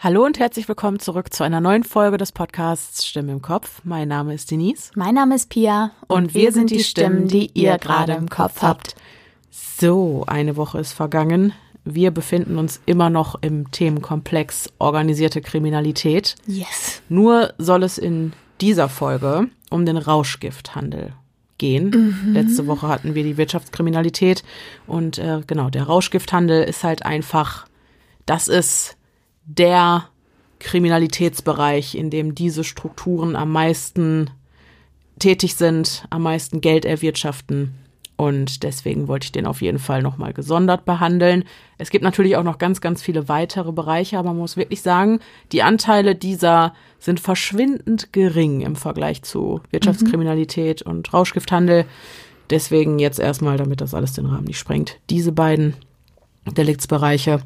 Hallo und herzlich willkommen zurück zu einer neuen Folge des Podcasts Stimme im Kopf. Mein Name ist Denise. Mein Name ist Pia. Und, und wir sind die Stimmen, die ihr gerade im Kopf habt. So, eine Woche ist vergangen. Wir befinden uns immer noch im Themenkomplex organisierte Kriminalität. Yes. Nur soll es in dieser Folge um den Rauschgifthandel gehen. Mhm. Letzte Woche hatten wir die Wirtschaftskriminalität und äh, genau, der Rauschgifthandel ist halt einfach, das ist der Kriminalitätsbereich, in dem diese Strukturen am meisten tätig sind, am meisten Geld erwirtschaften. Und deswegen wollte ich den auf jeden Fall nochmal gesondert behandeln. Es gibt natürlich auch noch ganz, ganz viele weitere Bereiche, aber man muss wirklich sagen, die Anteile dieser sind verschwindend gering im Vergleich zu Wirtschaftskriminalität mhm. und Rauschgifthandel. Deswegen jetzt erstmal, damit das alles den Rahmen nicht sprengt, diese beiden Deliktsbereiche.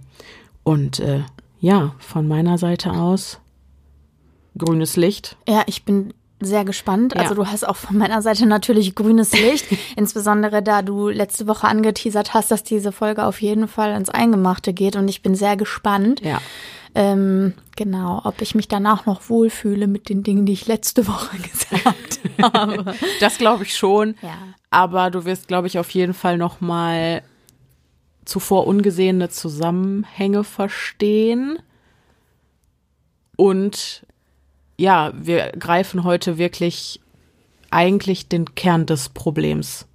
Und äh, ja, von meiner Seite aus grünes Licht. Ja, ich bin sehr gespannt. Also ja. du hast auch von meiner Seite natürlich grünes Licht, insbesondere da du letzte Woche angeteasert hast, dass diese Folge auf jeden Fall ins Eingemachte geht und ich bin sehr gespannt. Ja. Ähm, genau, ob ich mich danach noch wohlfühle mit den Dingen, die ich letzte Woche gesagt habe. Das glaube ich schon. Ja. Aber du wirst, glaube ich, auf jeden Fall noch mal zuvor ungesehene Zusammenhänge verstehen. Und ja, wir greifen heute wirklich eigentlich den Kern des Problems.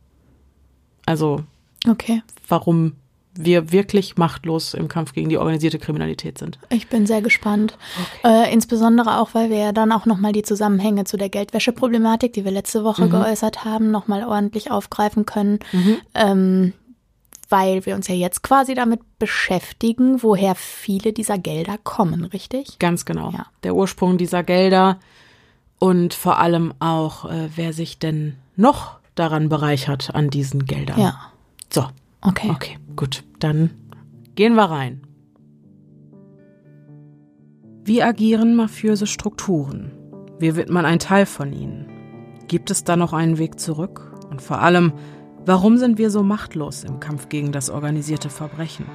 Also, okay. warum wir wirklich machtlos im Kampf gegen die organisierte Kriminalität sind. Ich bin sehr gespannt. Okay. Äh, insbesondere auch, weil wir ja dann auch nochmal die Zusammenhänge zu der Geldwäscheproblematik, die wir letzte Woche mhm. geäußert haben, nochmal ordentlich aufgreifen können. Mhm. Ähm, weil wir uns ja jetzt quasi damit beschäftigen, woher viele dieser Gelder kommen, richtig? Ganz genau. Ja. Der Ursprung dieser Gelder und vor allem auch, äh, wer sich denn noch daran bereichert an diesen Geldern. Ja. So. Okay. Okay, gut. Dann gehen wir rein. Wie agieren mafiöse Strukturen? Wie wird man ein Teil von ihnen? Gibt es da noch einen Weg zurück? Und vor allem, Warum sind wir so machtlos im Kampf gegen das organisierte Verbrechen?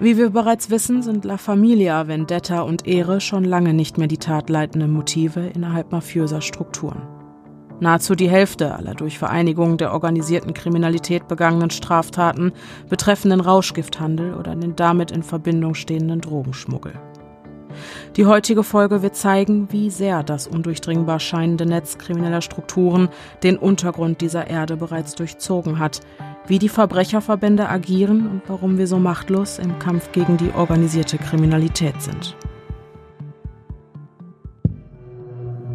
Wie wir bereits wissen, sind La Familia, Vendetta und Ehre schon lange nicht mehr die tatleitenden Motive innerhalb mafiöser Strukturen. Nahezu die Hälfte aller durch Vereinigung der organisierten Kriminalität begangenen Straftaten betreffen den Rauschgifthandel oder den damit in Verbindung stehenden Drogenschmuggel. Die heutige Folge wird zeigen, wie sehr das undurchdringbar scheinende Netz krimineller Strukturen den Untergrund dieser Erde bereits durchzogen hat, wie die Verbrecherverbände agieren und warum wir so machtlos im Kampf gegen die organisierte Kriminalität sind.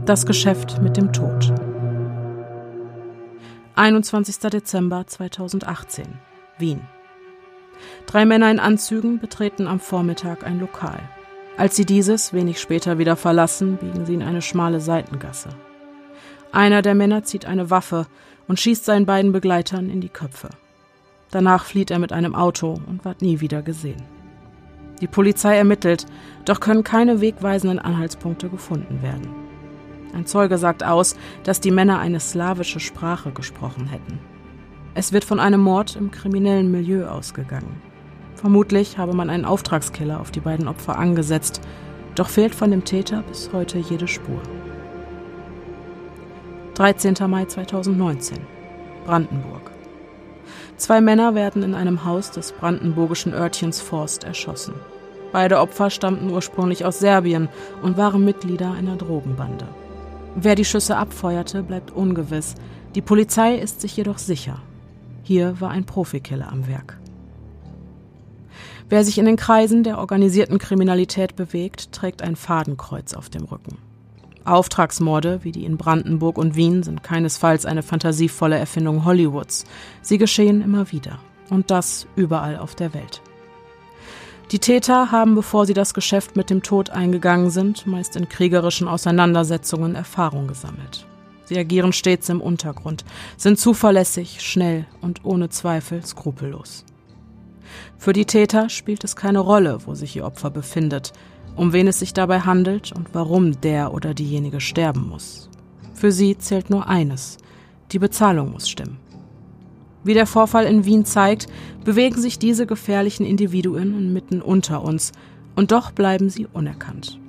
Das Geschäft mit dem Tod. 21. Dezember 2018, Wien. Drei Männer in Anzügen betreten am Vormittag ein Lokal. Als sie dieses wenig später wieder verlassen, biegen sie in eine schmale Seitengasse. Einer der Männer zieht eine Waffe und schießt seinen beiden Begleitern in die Köpfe. Danach flieht er mit einem Auto und wird nie wieder gesehen. Die Polizei ermittelt, doch können keine wegweisenden Anhaltspunkte gefunden werden. Ein Zeuge sagt aus, dass die Männer eine slawische Sprache gesprochen hätten. Es wird von einem Mord im kriminellen Milieu ausgegangen. Vermutlich habe man einen Auftragskiller auf die beiden Opfer angesetzt, doch fehlt von dem Täter bis heute jede Spur. 13. Mai 2019 Brandenburg. Zwei Männer werden in einem Haus des brandenburgischen Örtchens Forst erschossen. Beide Opfer stammten ursprünglich aus Serbien und waren Mitglieder einer Drogenbande. Wer die Schüsse abfeuerte, bleibt ungewiss. Die Polizei ist sich jedoch sicher. Hier war ein Profikiller am Werk. Wer sich in den Kreisen der organisierten Kriminalität bewegt, trägt ein Fadenkreuz auf dem Rücken. Auftragsmorde wie die in Brandenburg und Wien sind keinesfalls eine fantasievolle Erfindung Hollywoods. Sie geschehen immer wieder. Und das überall auf der Welt. Die Täter haben, bevor sie das Geschäft mit dem Tod eingegangen sind, meist in kriegerischen Auseinandersetzungen Erfahrung gesammelt. Sie agieren stets im Untergrund, sind zuverlässig, schnell und ohne Zweifel skrupellos. Für die Täter spielt es keine Rolle, wo sich ihr Opfer befindet, um wen es sich dabei handelt und warum der oder diejenige sterben muss. Für sie zählt nur eines, die Bezahlung muss stimmen. Wie der Vorfall in Wien zeigt, bewegen sich diese gefährlichen Individuen inmitten unter uns Und doch bleiben sie unerkannt.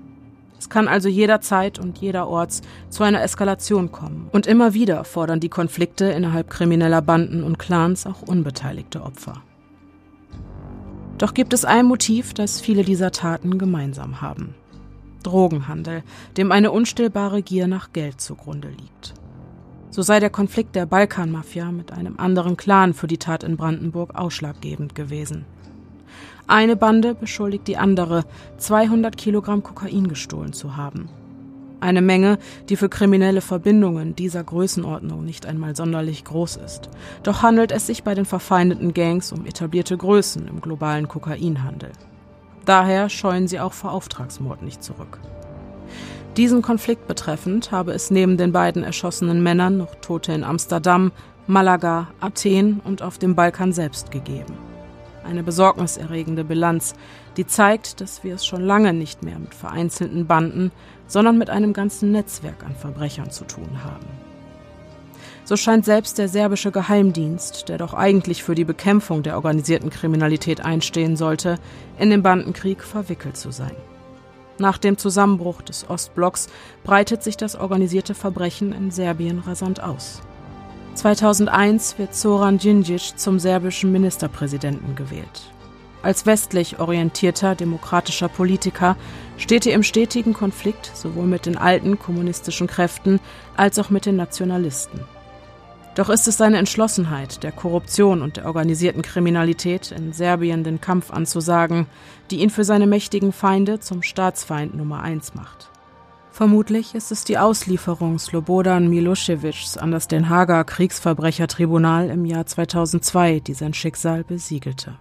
Es kann also jederzeit und jederorts zu einer Eskalation kommen. Und immer wieder fordern die Konflikte innerhalb krimineller Banden und Clans auch unbeteiligte Opfer. Doch gibt es ein Motiv, das viele dieser Taten gemeinsam haben. Drogenhandel, dem eine unstillbare Gier nach Geld zugrunde liegt. So sei der Konflikt der Balkanmafia mit einem anderen Clan für die Tat in Brandenburg ausschlaggebend gewesen. Eine Bande beschuldigt die andere, 200 Kilogramm Kokain gestohlen zu haben. Eine Menge, die für kriminelle Verbindungen dieser Größenordnung nicht einmal sonderlich groß ist. Doch handelt es sich bei den verfeindeten Gangs um etablierte Größen im globalen Kokainhandel. Daher scheuen sie auch vor Auftragsmord nicht zurück. Diesen Konflikt betreffend habe es neben den beiden erschossenen Männern noch Tote in Amsterdam, Malaga, Athen und auf dem Balkan selbst gegeben. Eine besorgniserregende Bilanz, die zeigt, dass wir es schon lange nicht mehr mit vereinzelten Banden, sondern mit einem ganzen Netzwerk an Verbrechern zu tun haben. So scheint selbst der serbische Geheimdienst, der doch eigentlich für die Bekämpfung der organisierten Kriminalität einstehen sollte, in den Bandenkrieg verwickelt zu sein. Nach dem Zusammenbruch des Ostblocks breitet sich das organisierte Verbrechen in Serbien rasant aus. 2001 wird Zoran Djindjic zum serbischen Ministerpräsidenten gewählt. Als westlich orientierter demokratischer Politiker steht er im stetigen Konflikt sowohl mit den alten kommunistischen Kräften als auch mit den Nationalisten. Doch ist es seine Entschlossenheit, der Korruption und der organisierten Kriminalität in Serbien den Kampf anzusagen, die ihn für seine mächtigen Feinde zum Staatsfeind Nummer eins macht. Vermutlich ist es die Auslieferung Slobodan Miloševićs an das Den Haager Kriegsverbrechertribunal im Jahr 2002, die sein Schicksal besiegelte.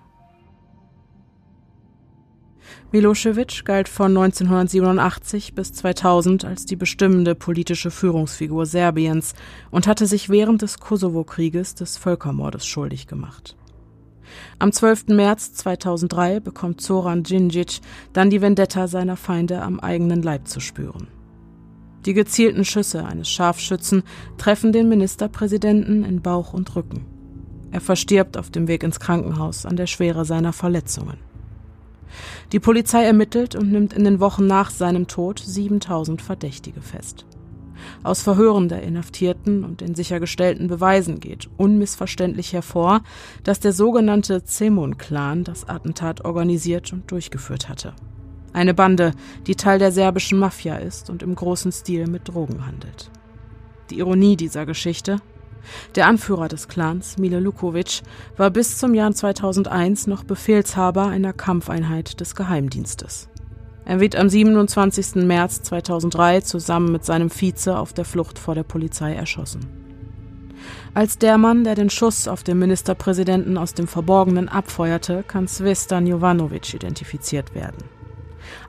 Milosevic galt von 1987 bis 2000 als die bestimmende politische Führungsfigur Serbiens und hatte sich während des Kosovo-Krieges des Völkermordes schuldig gemacht. Am 12. März 2003 bekommt Zoran Djindjic dann die Vendetta seiner Feinde am eigenen Leib zu spüren. Die gezielten Schüsse eines Scharfschützen treffen den Ministerpräsidenten in Bauch und Rücken. Er verstirbt auf dem Weg ins Krankenhaus an der Schwere seiner Verletzungen. Die Polizei ermittelt und nimmt in den Wochen nach seinem Tod 7000 Verdächtige fest. Aus Verhören der Inhaftierten und den sichergestellten Beweisen geht unmissverständlich hervor, dass der sogenannte Zemun-Clan das Attentat organisiert und durchgeführt hatte. Eine Bande, die Teil der serbischen Mafia ist und im großen Stil mit Drogen handelt. Die Ironie dieser Geschichte? Der Anführer des Clans, Mile Lukovic, war bis zum Jahr 2001 noch Befehlshaber einer Kampfeinheit des Geheimdienstes. Er wird am 27. März 2003 zusammen mit seinem Vize auf der Flucht vor der Polizei erschossen. Als der Mann, der den Schuss auf den Ministerpräsidenten aus dem Verborgenen abfeuerte, kann Svestan Jovanovic identifiziert werden.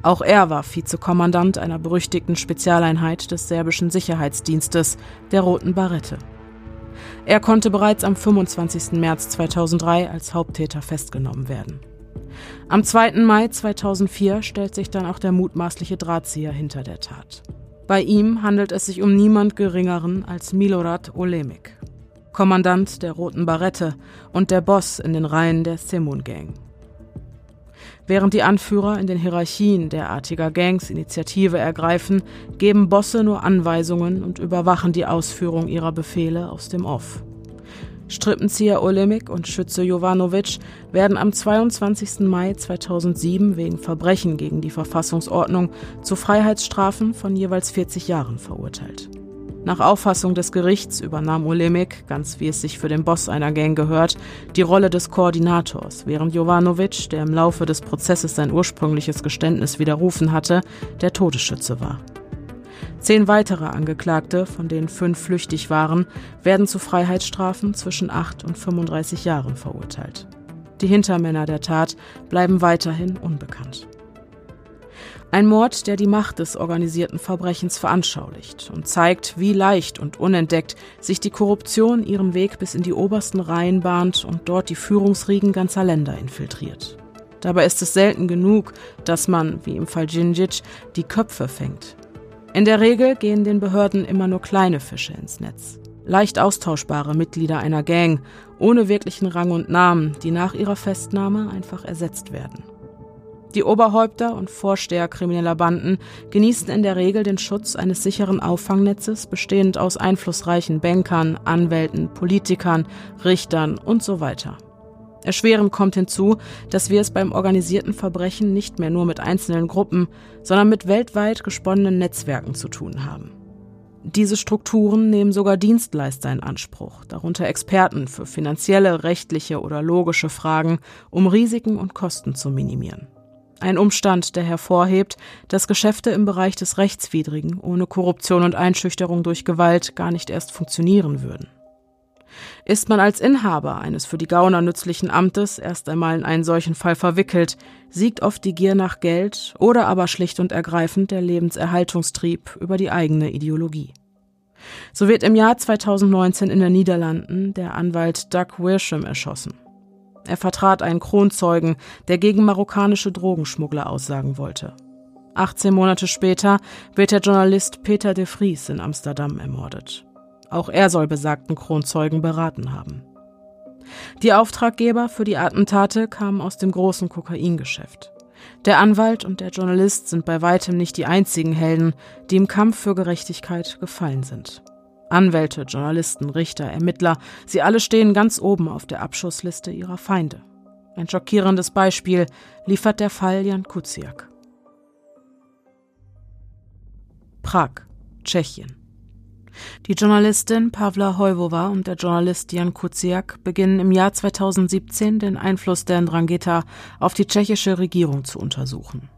Auch er war Vizekommandant einer berüchtigten Spezialeinheit des serbischen Sicherheitsdienstes, der Roten Barette. Er konnte bereits am 25. März 2003 als Haupttäter festgenommen werden. Am 2. Mai 2004 stellt sich dann auch der mutmaßliche Drahtzieher hinter der Tat. Bei ihm handelt es sich um niemand Geringeren als Milorad Olemik, Kommandant der Roten Barette und der Boss in den Reihen der Semun Gang. Während die Anführer in den Hierarchien derartiger Gangs Initiative ergreifen, geben Bosse nur Anweisungen und überwachen die Ausführung ihrer Befehle aus dem Off. Strippenzieher Olemik und Schütze Jovanovic werden am 22. Mai 2007 wegen Verbrechen gegen die Verfassungsordnung zu Freiheitsstrafen von jeweils 40 Jahren verurteilt. Nach Auffassung des Gerichts übernahm Olemik, ganz wie es sich für den Boss einer Gang gehört, die Rolle des Koordinators, während Jovanovic, der im Laufe des Prozesses sein ursprüngliches Geständnis widerrufen hatte, der Todesschütze war. Zehn weitere Angeklagte, von denen fünf flüchtig waren, werden zu Freiheitsstrafen zwischen 8 und 35 Jahren verurteilt. Die Hintermänner der Tat bleiben weiterhin unbekannt. Ein Mord, der die Macht des organisierten Verbrechens veranschaulicht und zeigt, wie leicht und unentdeckt sich die Korruption ihren Weg bis in die obersten Reihen bahnt und dort die Führungsriegen ganzer Länder infiltriert. Dabei ist es selten genug, dass man, wie im Fall Djindjic, die Köpfe fängt. In der Regel gehen den Behörden immer nur kleine Fische ins Netz. Leicht austauschbare Mitglieder einer Gang, ohne wirklichen Rang und Namen, die nach ihrer Festnahme einfach ersetzt werden. Die Oberhäupter und Vorsteher krimineller Banden genießen in der Regel den Schutz eines sicheren Auffangnetzes, bestehend aus einflussreichen Bankern, Anwälten, Politikern, Richtern und so weiter. Erschwerend kommt hinzu, dass wir es beim organisierten Verbrechen nicht mehr nur mit einzelnen Gruppen, sondern mit weltweit gesponnenen Netzwerken zu tun haben. Diese Strukturen nehmen sogar Dienstleister in Anspruch, darunter Experten für finanzielle, rechtliche oder logische Fragen, um Risiken und Kosten zu minimieren. Ein Umstand, der hervorhebt, dass Geschäfte im Bereich des Rechtswidrigen ohne Korruption und Einschüchterung durch Gewalt gar nicht erst funktionieren würden. Ist man als Inhaber eines für die Gauner nützlichen Amtes erst einmal in einen solchen Fall verwickelt, siegt oft die Gier nach Geld oder aber schlicht und ergreifend der Lebenserhaltungstrieb über die eigene Ideologie. So wird im Jahr 2019 in den Niederlanden der Anwalt Doug Wirsham erschossen. Er vertrat einen Kronzeugen, der gegen marokkanische Drogenschmuggler aussagen wollte. 18 Monate später wird der Journalist Peter de Vries in Amsterdam ermordet. Auch er soll besagten Kronzeugen beraten haben. Die Auftraggeber für die Attentate kamen aus dem großen Kokaingeschäft. Der Anwalt und der Journalist sind bei weitem nicht die einzigen Helden, die im Kampf für Gerechtigkeit gefallen sind. Anwälte, Journalisten, Richter, Ermittler, sie alle stehen ganz oben auf der Abschussliste ihrer Feinde. Ein schockierendes Beispiel liefert der Fall Jan Kuciak. Prag, Tschechien. Die Journalistin Pavla Hojvova und der Journalist Jan Kuciak beginnen im Jahr 2017 den Einfluss der Ndrangheta auf die tschechische Regierung zu untersuchen.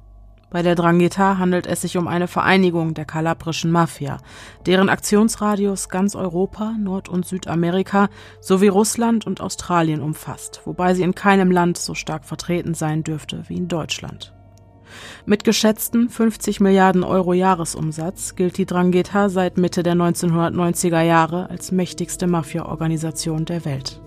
Bei der Drangheta handelt es sich um eine Vereinigung der kalabrischen Mafia, deren Aktionsradius ganz Europa, Nord- und Südamerika sowie Russland und Australien umfasst, wobei sie in keinem Land so stark vertreten sein dürfte wie in Deutschland. Mit geschätzten 50 Milliarden Euro Jahresumsatz gilt die Drangheta seit Mitte der 1990er Jahre als mächtigste Mafia-Organisation der Welt.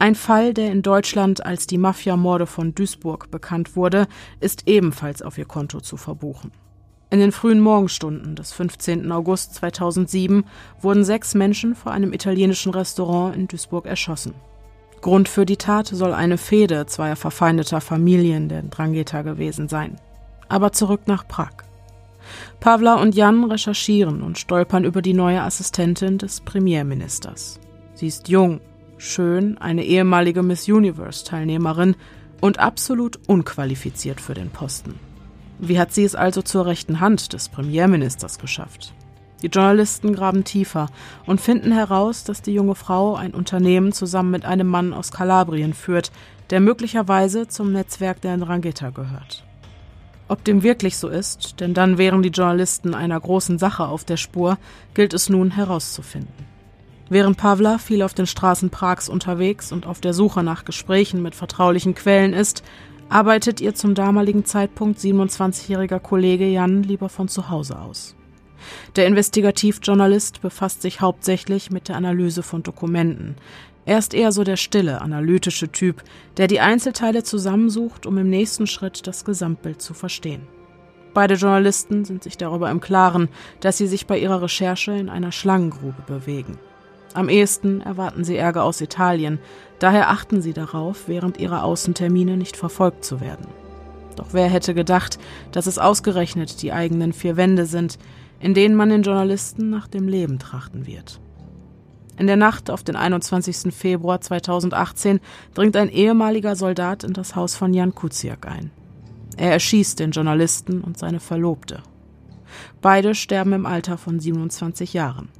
Ein Fall, der in Deutschland als die Mafiamorde von Duisburg bekannt wurde, ist ebenfalls auf ihr Konto zu verbuchen. In den frühen Morgenstunden des 15. August 2007 wurden sechs Menschen vor einem italienischen Restaurant in Duisburg erschossen. Grund für die Tat soll eine Fehde zweier verfeindeter Familien der Drangheta gewesen sein. Aber zurück nach Prag. Pavla und Jan recherchieren und stolpern über die neue Assistentin des Premierministers. Sie ist jung, schön, eine ehemalige Miss Universe-Teilnehmerin und absolut unqualifiziert für den Posten. Wie hat sie es also zur rechten Hand des Premierministers geschafft? Die Journalisten graben tiefer und finden heraus, dass die junge Frau ein Unternehmen zusammen mit einem Mann aus Kalabrien führt, der möglicherweise zum Netzwerk der Ndrangheta gehört. Ob dem wirklich so ist, denn dann wären die Journalisten einer großen Sache auf der Spur, gilt es nun herauszufinden. Während Pavla viel auf den Straßen Prags unterwegs und auf der Suche nach Gesprächen mit vertraulichen Quellen ist, arbeitet ihr zum damaligen Zeitpunkt 27-jähriger Kollege Jan lieber von zu Hause aus. Der Investigativjournalist befasst sich hauptsächlich mit der Analyse von Dokumenten. Er ist eher so der stille, analytische Typ, der die Einzelteile zusammensucht, um im nächsten Schritt das Gesamtbild zu verstehen. Beide Journalisten sind sich darüber im Klaren, dass sie sich bei ihrer Recherche in einer Schlangengrube bewegen. Am ehesten erwarten sie Ärger aus Italien, daher achten sie darauf, während ihrer Außentermine nicht verfolgt zu werden. Doch wer hätte gedacht, dass es ausgerechnet die eigenen vier Wände sind, in denen man den Journalisten nach dem Leben trachten wird. In der Nacht auf den 21. Februar 2018 dringt ein ehemaliger Soldat in das Haus von Jan Kuciak ein. Er erschießt den Journalisten und seine Verlobte. Beide sterben im Alter von 27 Jahren.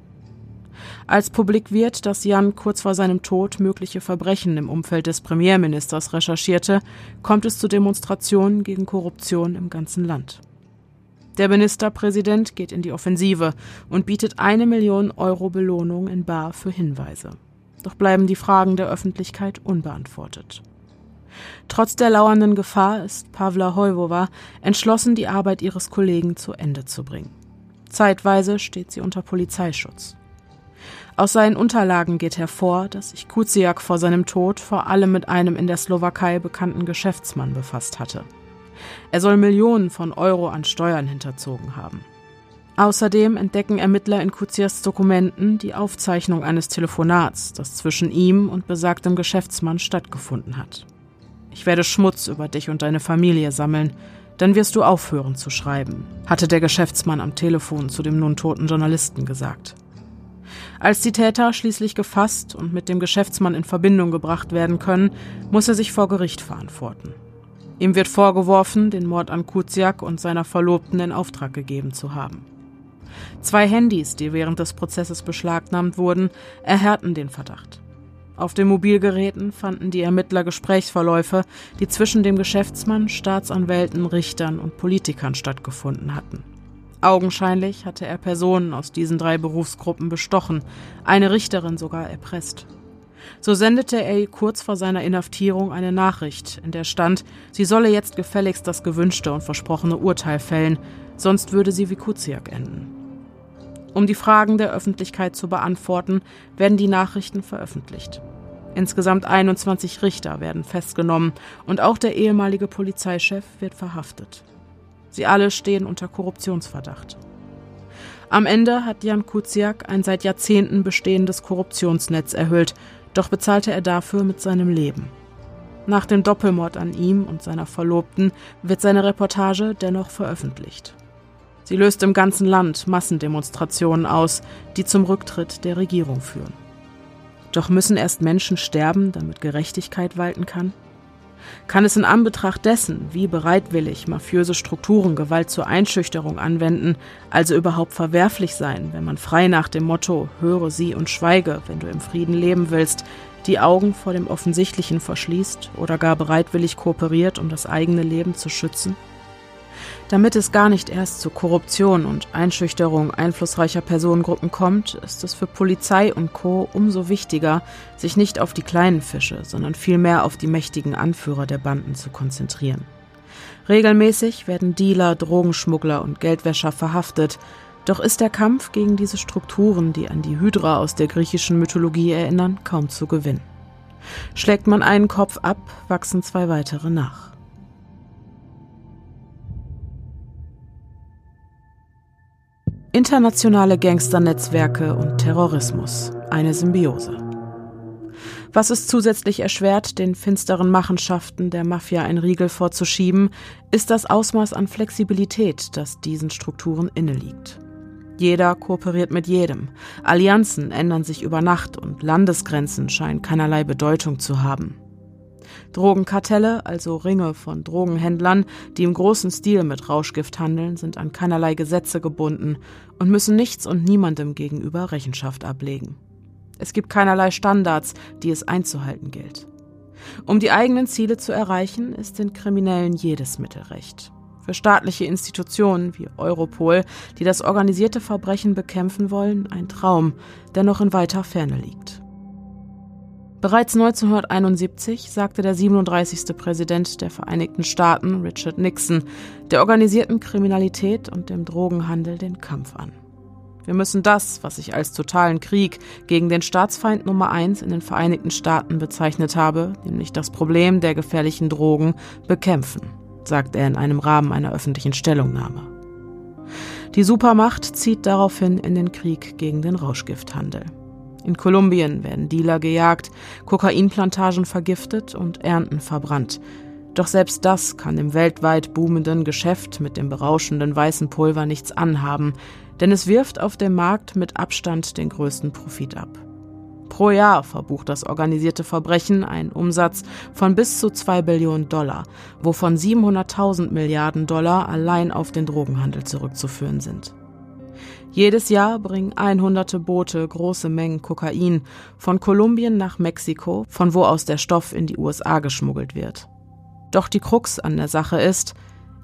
Als publik wird, dass Jan kurz vor seinem Tod mögliche Verbrechen im Umfeld des Premierministers recherchierte, kommt es zu Demonstrationen gegen Korruption im ganzen Land. Der Ministerpräsident geht in die Offensive und bietet eine Million Euro Belohnung in Bar für Hinweise. Doch bleiben die Fragen der Öffentlichkeit unbeantwortet. Trotz der lauernden Gefahr ist Pavla Hojvova entschlossen, die Arbeit ihres Kollegen zu Ende zu bringen. Zeitweise steht sie unter Polizeischutz. Aus seinen Unterlagen geht hervor, dass sich Kuciak vor seinem Tod vor allem mit einem in der Slowakei bekannten Geschäftsmann befasst hatte. Er soll Millionen von Euro an Steuern hinterzogen haben. Außerdem entdecken Ermittler in Kuzias Dokumenten die Aufzeichnung eines Telefonats, das zwischen ihm und besagtem Geschäftsmann stattgefunden hat. Ich werde Schmutz über dich und deine Familie sammeln, dann wirst du aufhören zu schreiben, hatte der Geschäftsmann am Telefon zu dem nun toten Journalisten gesagt. Als die Täter schließlich gefasst und mit dem Geschäftsmann in Verbindung gebracht werden können, muss er sich vor Gericht verantworten. Ihm wird vorgeworfen, den Mord an Kuziak und seiner Verlobten in Auftrag gegeben zu haben. Zwei Handys, die während des Prozesses beschlagnahmt wurden, erhärten den Verdacht. Auf den Mobilgeräten fanden die Ermittler Gesprächsverläufe, die zwischen dem Geschäftsmann, Staatsanwälten, Richtern und Politikern stattgefunden hatten. Augenscheinlich hatte er Personen aus diesen drei Berufsgruppen bestochen, eine Richterin sogar erpresst. So sendete er ihr kurz vor seiner Inhaftierung eine Nachricht, in der stand, sie solle jetzt gefälligst das gewünschte und versprochene Urteil fällen, sonst würde sie wie Kuziak enden. Um die Fragen der Öffentlichkeit zu beantworten, werden die Nachrichten veröffentlicht. Insgesamt 21 Richter werden festgenommen und auch der ehemalige Polizeichef wird verhaftet. Sie alle stehen unter Korruptionsverdacht. Am Ende hat Jan Kuciak ein seit Jahrzehnten bestehendes Korruptionsnetz erhöht, doch bezahlte er dafür mit seinem Leben. Nach dem Doppelmord an ihm und seiner Verlobten wird seine Reportage dennoch veröffentlicht. Sie löst im ganzen Land Massendemonstrationen aus, die zum Rücktritt der Regierung führen. Doch müssen erst Menschen sterben, damit Gerechtigkeit walten kann? Kann es in Anbetracht dessen, wie bereitwillig mafiöse Strukturen Gewalt zur Einschüchterung anwenden, also überhaupt verwerflich sein, wenn man frei nach dem Motto höre sie und schweige, wenn du im Frieden leben willst, die Augen vor dem Offensichtlichen verschließt oder gar bereitwillig kooperiert, um das eigene Leben zu schützen? Damit es gar nicht erst zu Korruption und Einschüchterung einflussreicher Personengruppen kommt, ist es für Polizei und Co. umso wichtiger, sich nicht auf die kleinen Fische, sondern vielmehr auf die mächtigen Anführer der Banden zu konzentrieren. Regelmäßig werden Dealer, Drogenschmuggler und Geldwäscher verhaftet, doch ist der Kampf gegen diese Strukturen, die an die Hydra aus der griechischen Mythologie erinnern, kaum zu gewinnen. Schlägt man einen Kopf ab, wachsen zwei weitere nach. Internationale Gangsternetzwerke und Terrorismus. Eine Symbiose. Was es zusätzlich erschwert, den finsteren Machenschaften der Mafia ein Riegel vorzuschieben, ist das Ausmaß an Flexibilität, das diesen Strukturen inneliegt. Jeder kooperiert mit jedem. Allianzen ändern sich über Nacht und Landesgrenzen scheinen keinerlei Bedeutung zu haben. Drogenkartelle, also Ringe von Drogenhändlern, die im großen Stil mit Rauschgift handeln, sind an keinerlei Gesetze gebunden und müssen nichts und niemandem gegenüber Rechenschaft ablegen. Es gibt keinerlei Standards, die es einzuhalten gilt. Um die eigenen Ziele zu erreichen, ist den Kriminellen jedes Mittel recht. Für staatliche Institutionen wie Europol, die das organisierte Verbrechen bekämpfen wollen, ein Traum, der noch in weiter Ferne liegt. Bereits 1971 sagte der 37. Präsident der Vereinigten Staaten, Richard Nixon, der organisierten Kriminalität und dem Drogenhandel den Kampf an. Wir müssen das, was ich als totalen Krieg gegen den Staatsfeind Nummer eins in den Vereinigten Staaten bezeichnet habe, nämlich das Problem der gefährlichen Drogen, bekämpfen, sagt er in einem Rahmen einer öffentlichen Stellungnahme. Die Supermacht zieht daraufhin in den Krieg gegen den Rauschgifthandel. In Kolumbien werden Dealer gejagt, Kokainplantagen vergiftet und Ernten verbrannt. Doch selbst das kann dem weltweit boomenden Geschäft mit dem berauschenden weißen Pulver nichts anhaben, denn es wirft auf dem Markt mit Abstand den größten Profit ab. Pro Jahr verbucht das organisierte Verbrechen einen Umsatz von bis zu 2 Billionen Dollar, wovon 700.000 Milliarden Dollar allein auf den Drogenhandel zurückzuführen sind. Jedes Jahr bringen einhunderte Boote große Mengen Kokain von Kolumbien nach Mexiko, von wo aus der Stoff in die USA geschmuggelt wird. Doch die Krux an der Sache ist,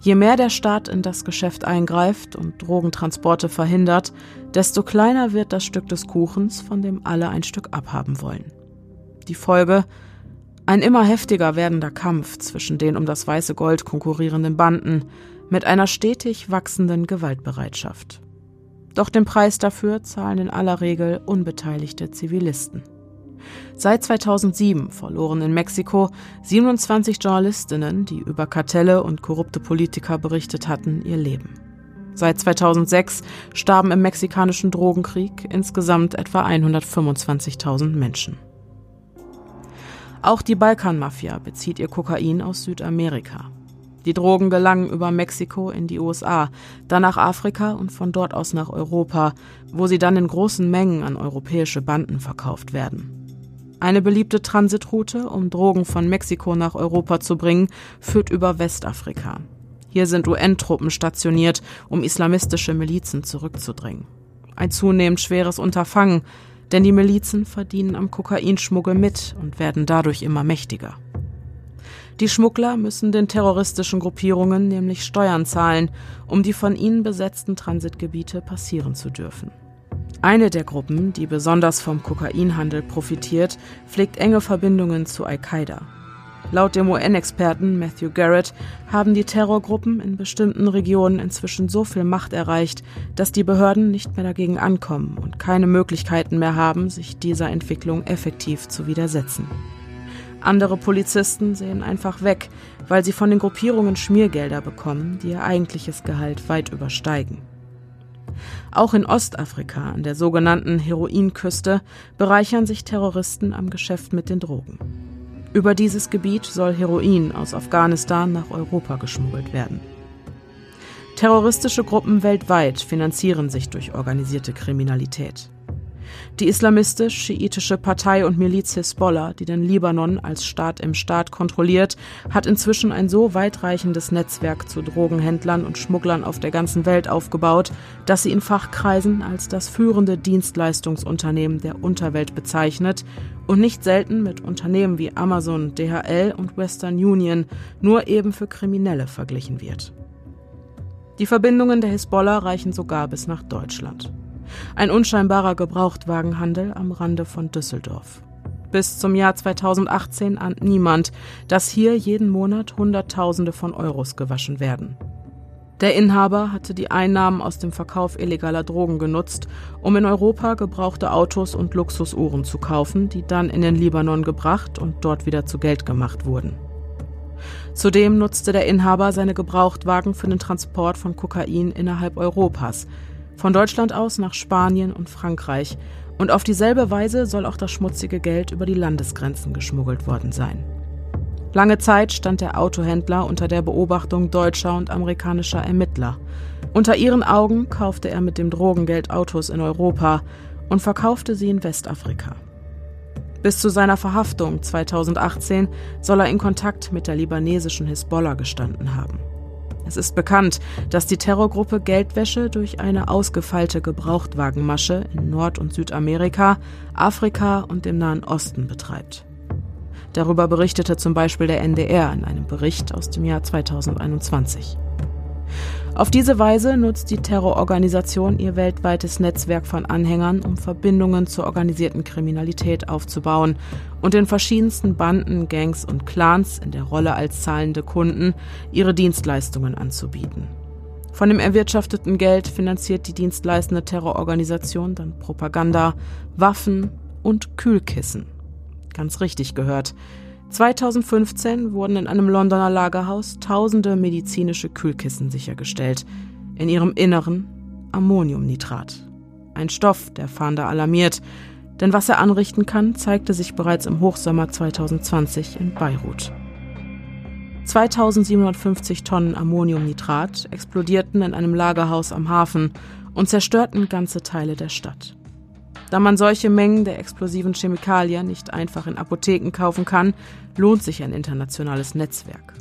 je mehr der Staat in das Geschäft eingreift und Drogentransporte verhindert, desto kleiner wird das Stück des Kuchens, von dem alle ein Stück abhaben wollen. Die Folge ein immer heftiger werdender Kampf zwischen den um das weiße Gold konkurrierenden Banden mit einer stetig wachsenden Gewaltbereitschaft. Doch den Preis dafür zahlen in aller Regel unbeteiligte Zivilisten. Seit 2007 verloren in Mexiko 27 Journalistinnen, die über Kartelle und korrupte Politiker berichtet hatten, ihr Leben. Seit 2006 starben im mexikanischen Drogenkrieg insgesamt etwa 125.000 Menschen. Auch die Balkanmafia bezieht ihr Kokain aus Südamerika. Die Drogen gelangen über Mexiko in die USA, dann nach Afrika und von dort aus nach Europa, wo sie dann in großen Mengen an europäische Banden verkauft werden. Eine beliebte Transitroute, um Drogen von Mexiko nach Europa zu bringen, führt über Westafrika. Hier sind UN-Truppen stationiert, um islamistische Milizen zurückzudrängen. Ein zunehmend schweres Unterfangen, denn die Milizen verdienen am Kokainschmuggel mit und werden dadurch immer mächtiger. Die Schmuggler müssen den terroristischen Gruppierungen nämlich Steuern zahlen, um die von ihnen besetzten Transitgebiete passieren zu dürfen. Eine der Gruppen, die besonders vom Kokainhandel profitiert, pflegt enge Verbindungen zu Al-Qaida. Laut dem UN-Experten Matthew Garrett haben die Terrorgruppen in bestimmten Regionen inzwischen so viel Macht erreicht, dass die Behörden nicht mehr dagegen ankommen und keine Möglichkeiten mehr haben, sich dieser Entwicklung effektiv zu widersetzen. Andere Polizisten sehen einfach weg, weil sie von den Gruppierungen Schmiergelder bekommen, die ihr eigentliches Gehalt weit übersteigen. Auch in Ostafrika, an der sogenannten Heroinküste, bereichern sich Terroristen am Geschäft mit den Drogen. Über dieses Gebiet soll Heroin aus Afghanistan nach Europa geschmuggelt werden. Terroristische Gruppen weltweit finanzieren sich durch organisierte Kriminalität. Die islamistisch-schiitische Partei und Miliz Hisbollah, die den Libanon als Staat im Staat kontrolliert, hat inzwischen ein so weitreichendes Netzwerk zu Drogenhändlern und Schmugglern auf der ganzen Welt aufgebaut, dass sie in Fachkreisen als das führende Dienstleistungsunternehmen der Unterwelt bezeichnet und nicht selten mit Unternehmen wie Amazon, DHL und Western Union nur eben für Kriminelle verglichen wird. Die Verbindungen der Hisbollah reichen sogar bis nach Deutschland. Ein unscheinbarer Gebrauchtwagenhandel am Rande von Düsseldorf. Bis zum Jahr 2018 ahnt niemand, dass hier jeden Monat Hunderttausende von Euros gewaschen werden. Der Inhaber hatte die Einnahmen aus dem Verkauf illegaler Drogen genutzt, um in Europa gebrauchte Autos und Luxusuhren zu kaufen, die dann in den Libanon gebracht und dort wieder zu Geld gemacht wurden. Zudem nutzte der Inhaber seine Gebrauchtwagen für den Transport von Kokain innerhalb Europas, von Deutschland aus nach Spanien und Frankreich, und auf dieselbe Weise soll auch das schmutzige Geld über die Landesgrenzen geschmuggelt worden sein. Lange Zeit stand der Autohändler unter der Beobachtung deutscher und amerikanischer Ermittler. Unter ihren Augen kaufte er mit dem Drogengeld Autos in Europa und verkaufte sie in Westafrika. Bis zu seiner Verhaftung 2018 soll er in Kontakt mit der libanesischen Hisbollah gestanden haben. Es ist bekannt, dass die Terrorgruppe Geldwäsche durch eine ausgefeilte Gebrauchtwagenmasche in Nord- und Südamerika, Afrika und dem Nahen Osten betreibt. Darüber berichtete zum Beispiel der NDR in einem Bericht aus dem Jahr 2021. Auf diese Weise nutzt die Terrororganisation ihr weltweites Netzwerk von Anhängern, um Verbindungen zur organisierten Kriminalität aufzubauen und den verschiedensten Banden, Gangs und Clans in der Rolle als zahlende Kunden ihre Dienstleistungen anzubieten. Von dem erwirtschafteten Geld finanziert die dienstleistende Terrororganisation dann Propaganda, Waffen und Kühlkissen. Ganz richtig gehört. 2015 wurden in einem Londoner Lagerhaus tausende medizinische Kühlkissen sichergestellt. In ihrem Inneren Ammoniumnitrat. Ein Stoff, der Fahnder alarmiert. Denn was er anrichten kann, zeigte sich bereits im Hochsommer 2020 in Beirut. 2750 Tonnen Ammoniumnitrat explodierten in einem Lagerhaus am Hafen und zerstörten ganze Teile der Stadt. Da man solche Mengen der explosiven Chemikalien nicht einfach in Apotheken kaufen kann, lohnt sich ein internationales Netzwerk.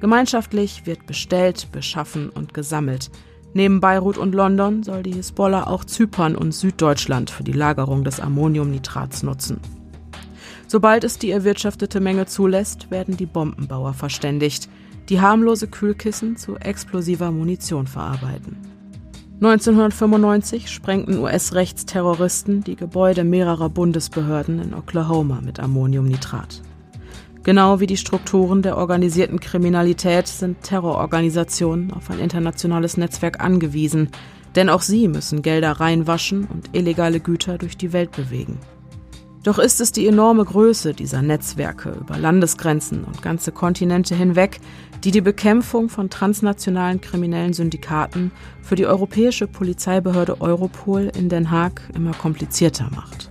Gemeinschaftlich wird bestellt, beschaffen und gesammelt. Neben Beirut und London soll die Hisbollah auch Zypern und Süddeutschland für die Lagerung des Ammoniumnitrats nutzen. Sobald es die erwirtschaftete Menge zulässt, werden die Bombenbauer verständigt, die harmlose Kühlkissen zu explosiver Munition verarbeiten. 1995 sprengten US-Rechtsterroristen die Gebäude mehrerer Bundesbehörden in Oklahoma mit Ammoniumnitrat. Genau wie die Strukturen der organisierten Kriminalität sind Terrororganisationen auf ein internationales Netzwerk angewiesen, denn auch sie müssen Gelder reinwaschen und illegale Güter durch die Welt bewegen. Doch ist es die enorme Größe dieser Netzwerke über Landesgrenzen und ganze Kontinente hinweg, die die Bekämpfung von transnationalen kriminellen Syndikaten für die europäische Polizeibehörde Europol in Den Haag immer komplizierter macht.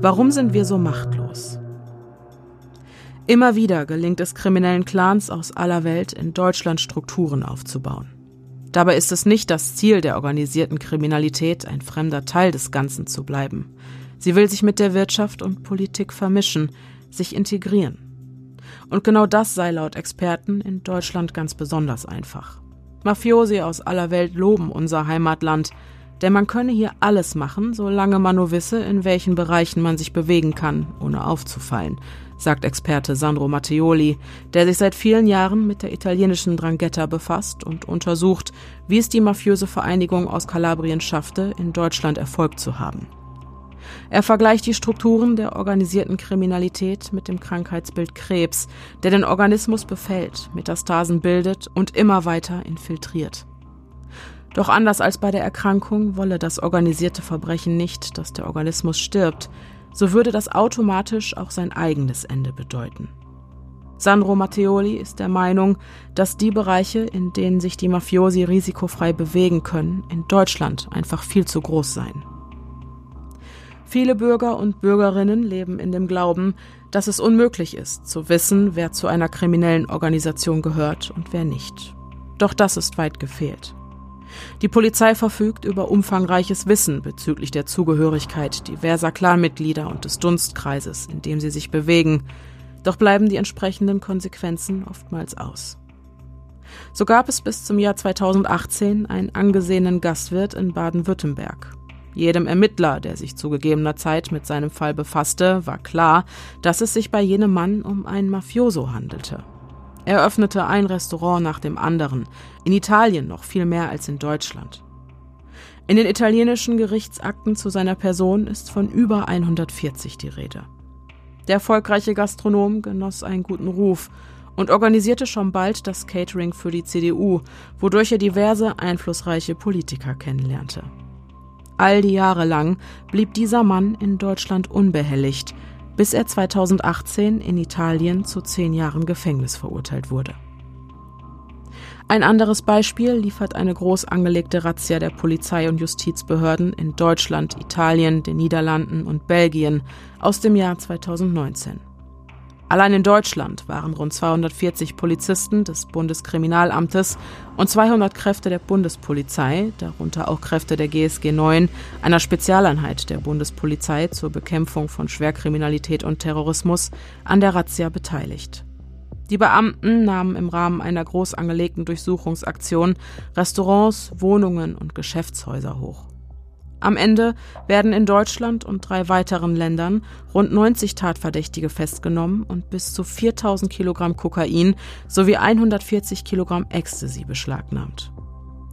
Warum sind wir so machtlos? Immer wieder gelingt es kriminellen Clans aus aller Welt, in Deutschland Strukturen aufzubauen. Dabei ist es nicht das Ziel der organisierten Kriminalität, ein fremder Teil des Ganzen zu bleiben. Sie will sich mit der Wirtschaft und Politik vermischen, sich integrieren. Und genau das sei laut Experten in Deutschland ganz besonders einfach. Mafiosi aus aller Welt loben unser Heimatland, denn man könne hier alles machen, solange man nur wisse, in welchen Bereichen man sich bewegen kann, ohne aufzufallen, sagt Experte Sandro Matteoli, der sich seit vielen Jahren mit der italienischen Drangheta befasst und untersucht, wie es die mafiöse Vereinigung aus Kalabrien schaffte, in Deutschland Erfolg zu haben. Er vergleicht die Strukturen der organisierten Kriminalität mit dem Krankheitsbild Krebs, der den Organismus befällt, Metastasen bildet und immer weiter infiltriert. Doch anders als bei der Erkrankung wolle das organisierte Verbrechen nicht, dass der Organismus stirbt, so würde das automatisch auch sein eigenes Ende bedeuten. Sandro Matteoli ist der Meinung, dass die Bereiche, in denen sich die Mafiosi risikofrei bewegen können, in Deutschland einfach viel zu groß seien. Viele Bürger und Bürgerinnen leben in dem Glauben, dass es unmöglich ist, zu wissen, wer zu einer kriminellen Organisation gehört und wer nicht. Doch das ist weit gefehlt. Die Polizei verfügt über umfangreiches Wissen bezüglich der Zugehörigkeit diverser Clanmitglieder und des Dunstkreises, in dem sie sich bewegen, doch bleiben die entsprechenden Konsequenzen oftmals aus. So gab es bis zum Jahr 2018 einen angesehenen Gastwirt in Baden-Württemberg. Jedem Ermittler, der sich zu gegebener Zeit mit seinem Fall befasste, war klar, dass es sich bei jenem Mann um einen Mafioso handelte. Er öffnete ein Restaurant nach dem anderen, in Italien noch viel mehr als in Deutschland. In den italienischen Gerichtsakten zu seiner Person ist von über 140 die Rede. Der erfolgreiche Gastronom genoss einen guten Ruf und organisierte schon bald das Catering für die CDU, wodurch er diverse einflussreiche Politiker kennenlernte. All die Jahre lang blieb dieser Mann in Deutschland unbehelligt, bis er 2018 in Italien zu zehn Jahren Gefängnis verurteilt wurde. Ein anderes Beispiel liefert eine groß angelegte Razzia der Polizei und Justizbehörden in Deutschland, Italien, den Niederlanden und Belgien aus dem Jahr 2019. Allein in Deutschland waren rund 240 Polizisten des Bundeskriminalamtes und 200 Kräfte der Bundespolizei, darunter auch Kräfte der GSG 9, einer Spezialeinheit der Bundespolizei zur Bekämpfung von Schwerkriminalität und Terrorismus, an der Razzia beteiligt. Die Beamten nahmen im Rahmen einer groß angelegten Durchsuchungsaktion Restaurants, Wohnungen und Geschäftshäuser hoch. Am Ende werden in Deutschland und drei weiteren Ländern rund 90 Tatverdächtige festgenommen und bis zu 4000 Kilogramm Kokain sowie 140 Kilogramm Ecstasy beschlagnahmt.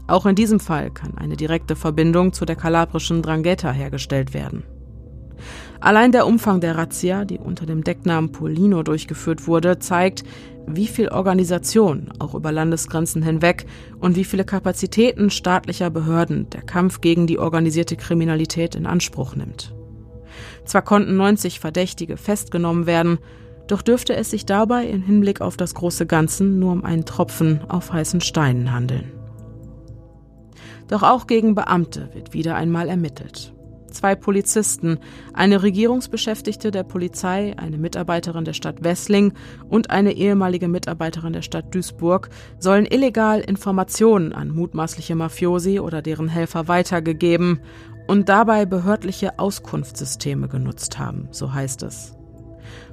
Auch in diesem Fall kann eine direkte Verbindung zu der kalabrischen Drangheta hergestellt werden. Allein der Umfang der Razzia, die unter dem Decknamen Polino durchgeführt wurde, zeigt, wie viel Organisation, auch über Landesgrenzen hinweg, und wie viele Kapazitäten staatlicher Behörden der Kampf gegen die organisierte Kriminalität in Anspruch nimmt. Zwar konnten 90 Verdächtige festgenommen werden, doch dürfte es sich dabei im Hinblick auf das große Ganzen nur um einen Tropfen auf heißen Steinen handeln. Doch auch gegen Beamte wird wieder einmal ermittelt zwei Polizisten, eine Regierungsbeschäftigte der Polizei, eine Mitarbeiterin der Stadt Wessling und eine ehemalige Mitarbeiterin der Stadt Duisburg sollen illegal Informationen an mutmaßliche Mafiosi oder deren Helfer weitergegeben und dabei behördliche Auskunftssysteme genutzt haben, so heißt es.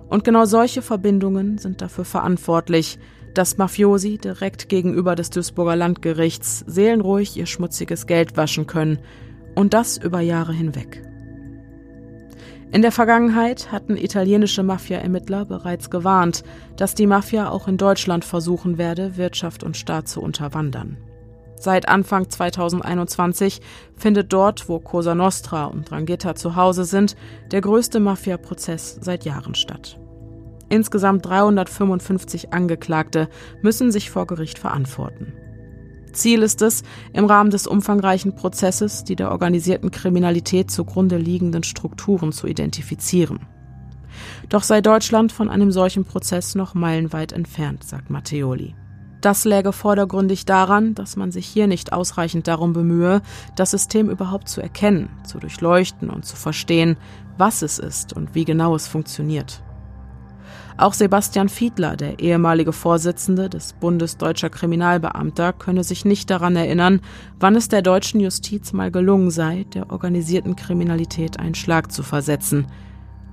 Und genau solche Verbindungen sind dafür verantwortlich, dass Mafiosi direkt gegenüber des Duisburger Landgerichts seelenruhig ihr schmutziges Geld waschen können, und das über Jahre hinweg. In der Vergangenheit hatten italienische Mafia-Ermittler bereits gewarnt, dass die Mafia auch in Deutschland versuchen werde, Wirtschaft und Staat zu unterwandern. Seit Anfang 2021 findet dort, wo Cosa Nostra und Drangheta zu Hause sind, der größte Mafia-Prozess seit Jahren statt. Insgesamt 355 Angeklagte müssen sich vor Gericht verantworten. Ziel ist es, im Rahmen des umfangreichen Prozesses die der organisierten Kriminalität zugrunde liegenden Strukturen zu identifizieren. Doch sei Deutschland von einem solchen Prozess noch meilenweit entfernt, sagt Matteoli. Das läge vordergründig daran, dass man sich hier nicht ausreichend darum bemühe, das System überhaupt zu erkennen, zu durchleuchten und zu verstehen, was es ist und wie genau es funktioniert. Auch Sebastian Fiedler, der ehemalige Vorsitzende des Bundes deutscher Kriminalbeamter, könne sich nicht daran erinnern, wann es der deutschen Justiz mal gelungen sei, der organisierten Kriminalität einen Schlag zu versetzen.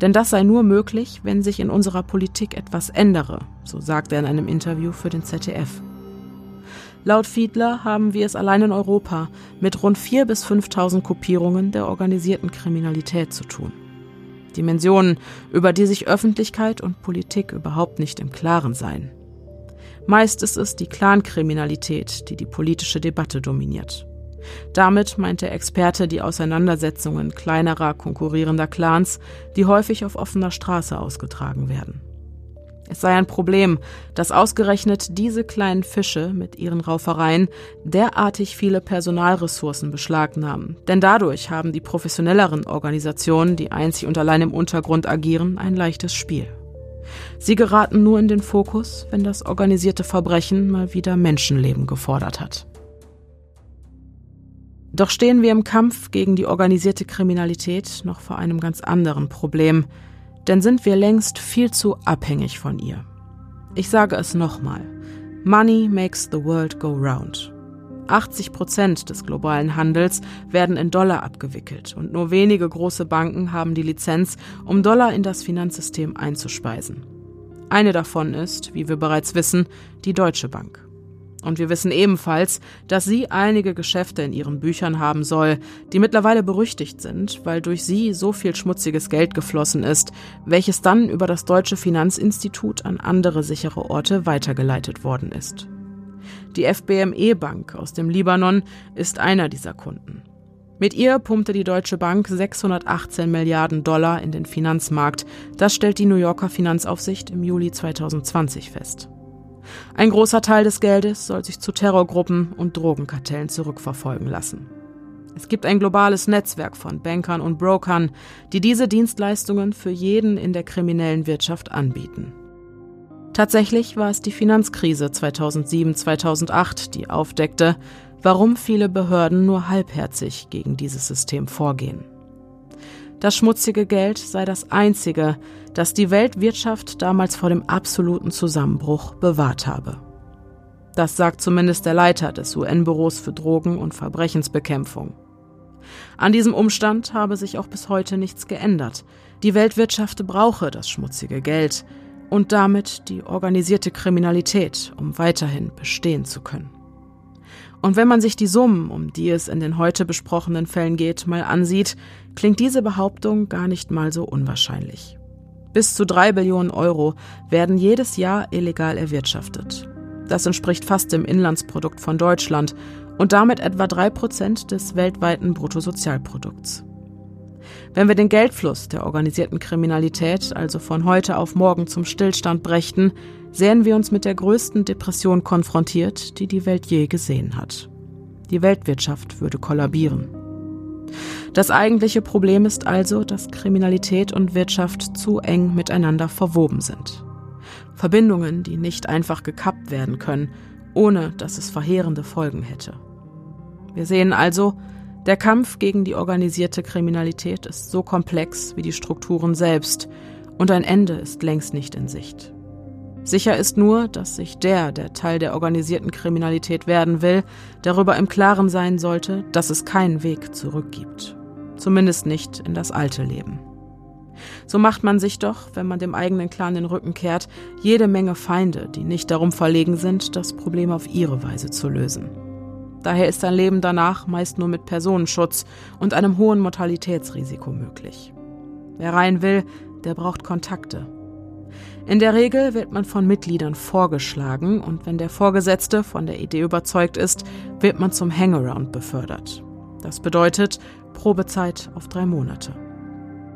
Denn das sei nur möglich, wenn sich in unserer Politik etwas ändere, so sagt er in einem Interview für den ZDF. Laut Fiedler haben wir es allein in Europa mit rund 4.000 bis 5.000 Kopierungen der organisierten Kriminalität zu tun. Dimensionen, über die sich Öffentlichkeit und Politik überhaupt nicht im Klaren seien. Meist ist es die Clankriminalität, die die politische Debatte dominiert. Damit meint der Experte die Auseinandersetzungen kleinerer konkurrierender Clans, die häufig auf offener Straße ausgetragen werden. Es sei ein Problem, dass ausgerechnet diese kleinen Fische mit ihren Raufereien derartig viele Personalressourcen beschlagnahmen. Denn dadurch haben die professionelleren Organisationen, die einzig und allein im Untergrund agieren, ein leichtes Spiel. Sie geraten nur in den Fokus, wenn das organisierte Verbrechen mal wieder Menschenleben gefordert hat. Doch stehen wir im Kampf gegen die organisierte Kriminalität noch vor einem ganz anderen Problem – denn sind wir längst viel zu abhängig von ihr. Ich sage es nochmal. Money makes the world go round. 80 Prozent des globalen Handels werden in Dollar abgewickelt und nur wenige große Banken haben die Lizenz, um Dollar in das Finanzsystem einzuspeisen. Eine davon ist, wie wir bereits wissen, die Deutsche Bank. Und wir wissen ebenfalls, dass sie einige Geschäfte in ihren Büchern haben soll, die mittlerweile berüchtigt sind, weil durch sie so viel schmutziges Geld geflossen ist, welches dann über das deutsche Finanzinstitut an andere sichere Orte weitergeleitet worden ist. Die FBME Bank aus dem Libanon ist einer dieser Kunden. Mit ihr pumpte die Deutsche Bank 618 Milliarden Dollar in den Finanzmarkt. Das stellt die New Yorker Finanzaufsicht im Juli 2020 fest. Ein großer Teil des Geldes soll sich zu Terrorgruppen und Drogenkartellen zurückverfolgen lassen. Es gibt ein globales Netzwerk von Bankern und Brokern, die diese Dienstleistungen für jeden in der kriminellen Wirtschaft anbieten. Tatsächlich war es die Finanzkrise 2007-2008, die aufdeckte, warum viele Behörden nur halbherzig gegen dieses System vorgehen. Das schmutzige Geld sei das einzige, das die Weltwirtschaft damals vor dem absoluten Zusammenbruch bewahrt habe. Das sagt zumindest der Leiter des UN-Büros für Drogen- und Verbrechensbekämpfung. An diesem Umstand habe sich auch bis heute nichts geändert. Die Weltwirtschaft brauche das schmutzige Geld und damit die organisierte Kriminalität, um weiterhin bestehen zu können. Und wenn man sich die Summen, um die es in den heute besprochenen Fällen geht, mal ansieht, klingt diese Behauptung gar nicht mal so unwahrscheinlich. Bis zu drei Billionen Euro werden jedes Jahr illegal erwirtschaftet. Das entspricht fast dem Inlandsprodukt von Deutschland und damit etwa drei Prozent des weltweiten Bruttosozialprodukts. Wenn wir den Geldfluss der organisierten Kriminalität also von heute auf morgen zum Stillstand brächten, sehen wir uns mit der größten Depression konfrontiert, die die Welt je gesehen hat. Die Weltwirtschaft würde kollabieren. Das eigentliche Problem ist also, dass Kriminalität und Wirtschaft zu eng miteinander verwoben sind. Verbindungen, die nicht einfach gekappt werden können, ohne dass es verheerende Folgen hätte. Wir sehen also, der Kampf gegen die organisierte Kriminalität ist so komplex wie die Strukturen selbst und ein Ende ist längst nicht in Sicht. Sicher ist nur, dass sich der, der Teil der organisierten Kriminalität werden will, darüber im Klaren sein sollte, dass es keinen Weg zurück gibt. Zumindest nicht in das alte Leben. So macht man sich doch, wenn man dem eigenen Clan den Rücken kehrt, jede Menge Feinde, die nicht darum verlegen sind, das Problem auf ihre Weise zu lösen. Daher ist ein Leben danach meist nur mit Personenschutz und einem hohen Mortalitätsrisiko möglich. Wer rein will, der braucht Kontakte, in der Regel wird man von Mitgliedern vorgeschlagen und wenn der Vorgesetzte von der Idee überzeugt ist, wird man zum Hangaround befördert. Das bedeutet Probezeit auf drei Monate.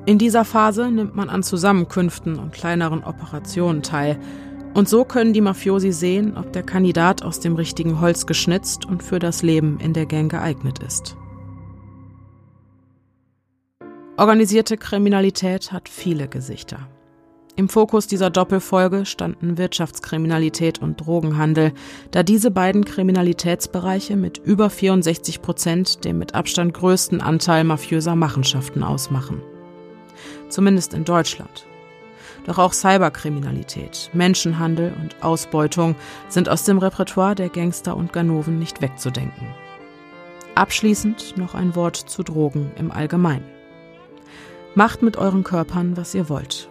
In dieser Phase nimmt man an Zusammenkünften und kleineren Operationen teil. Und so können die Mafiosi sehen, ob der Kandidat aus dem richtigen Holz geschnitzt und für das Leben in der Gang geeignet ist. Organisierte Kriminalität hat viele Gesichter. Im Fokus dieser Doppelfolge standen Wirtschaftskriminalität und Drogenhandel, da diese beiden Kriminalitätsbereiche mit über 64 Prozent den mit Abstand größten Anteil mafiöser Machenschaften ausmachen. Zumindest in Deutschland. Doch auch Cyberkriminalität, Menschenhandel und Ausbeutung sind aus dem Repertoire der Gangster und Ganoven nicht wegzudenken. Abschließend noch ein Wort zu Drogen im Allgemeinen. Macht mit euren Körpern, was ihr wollt.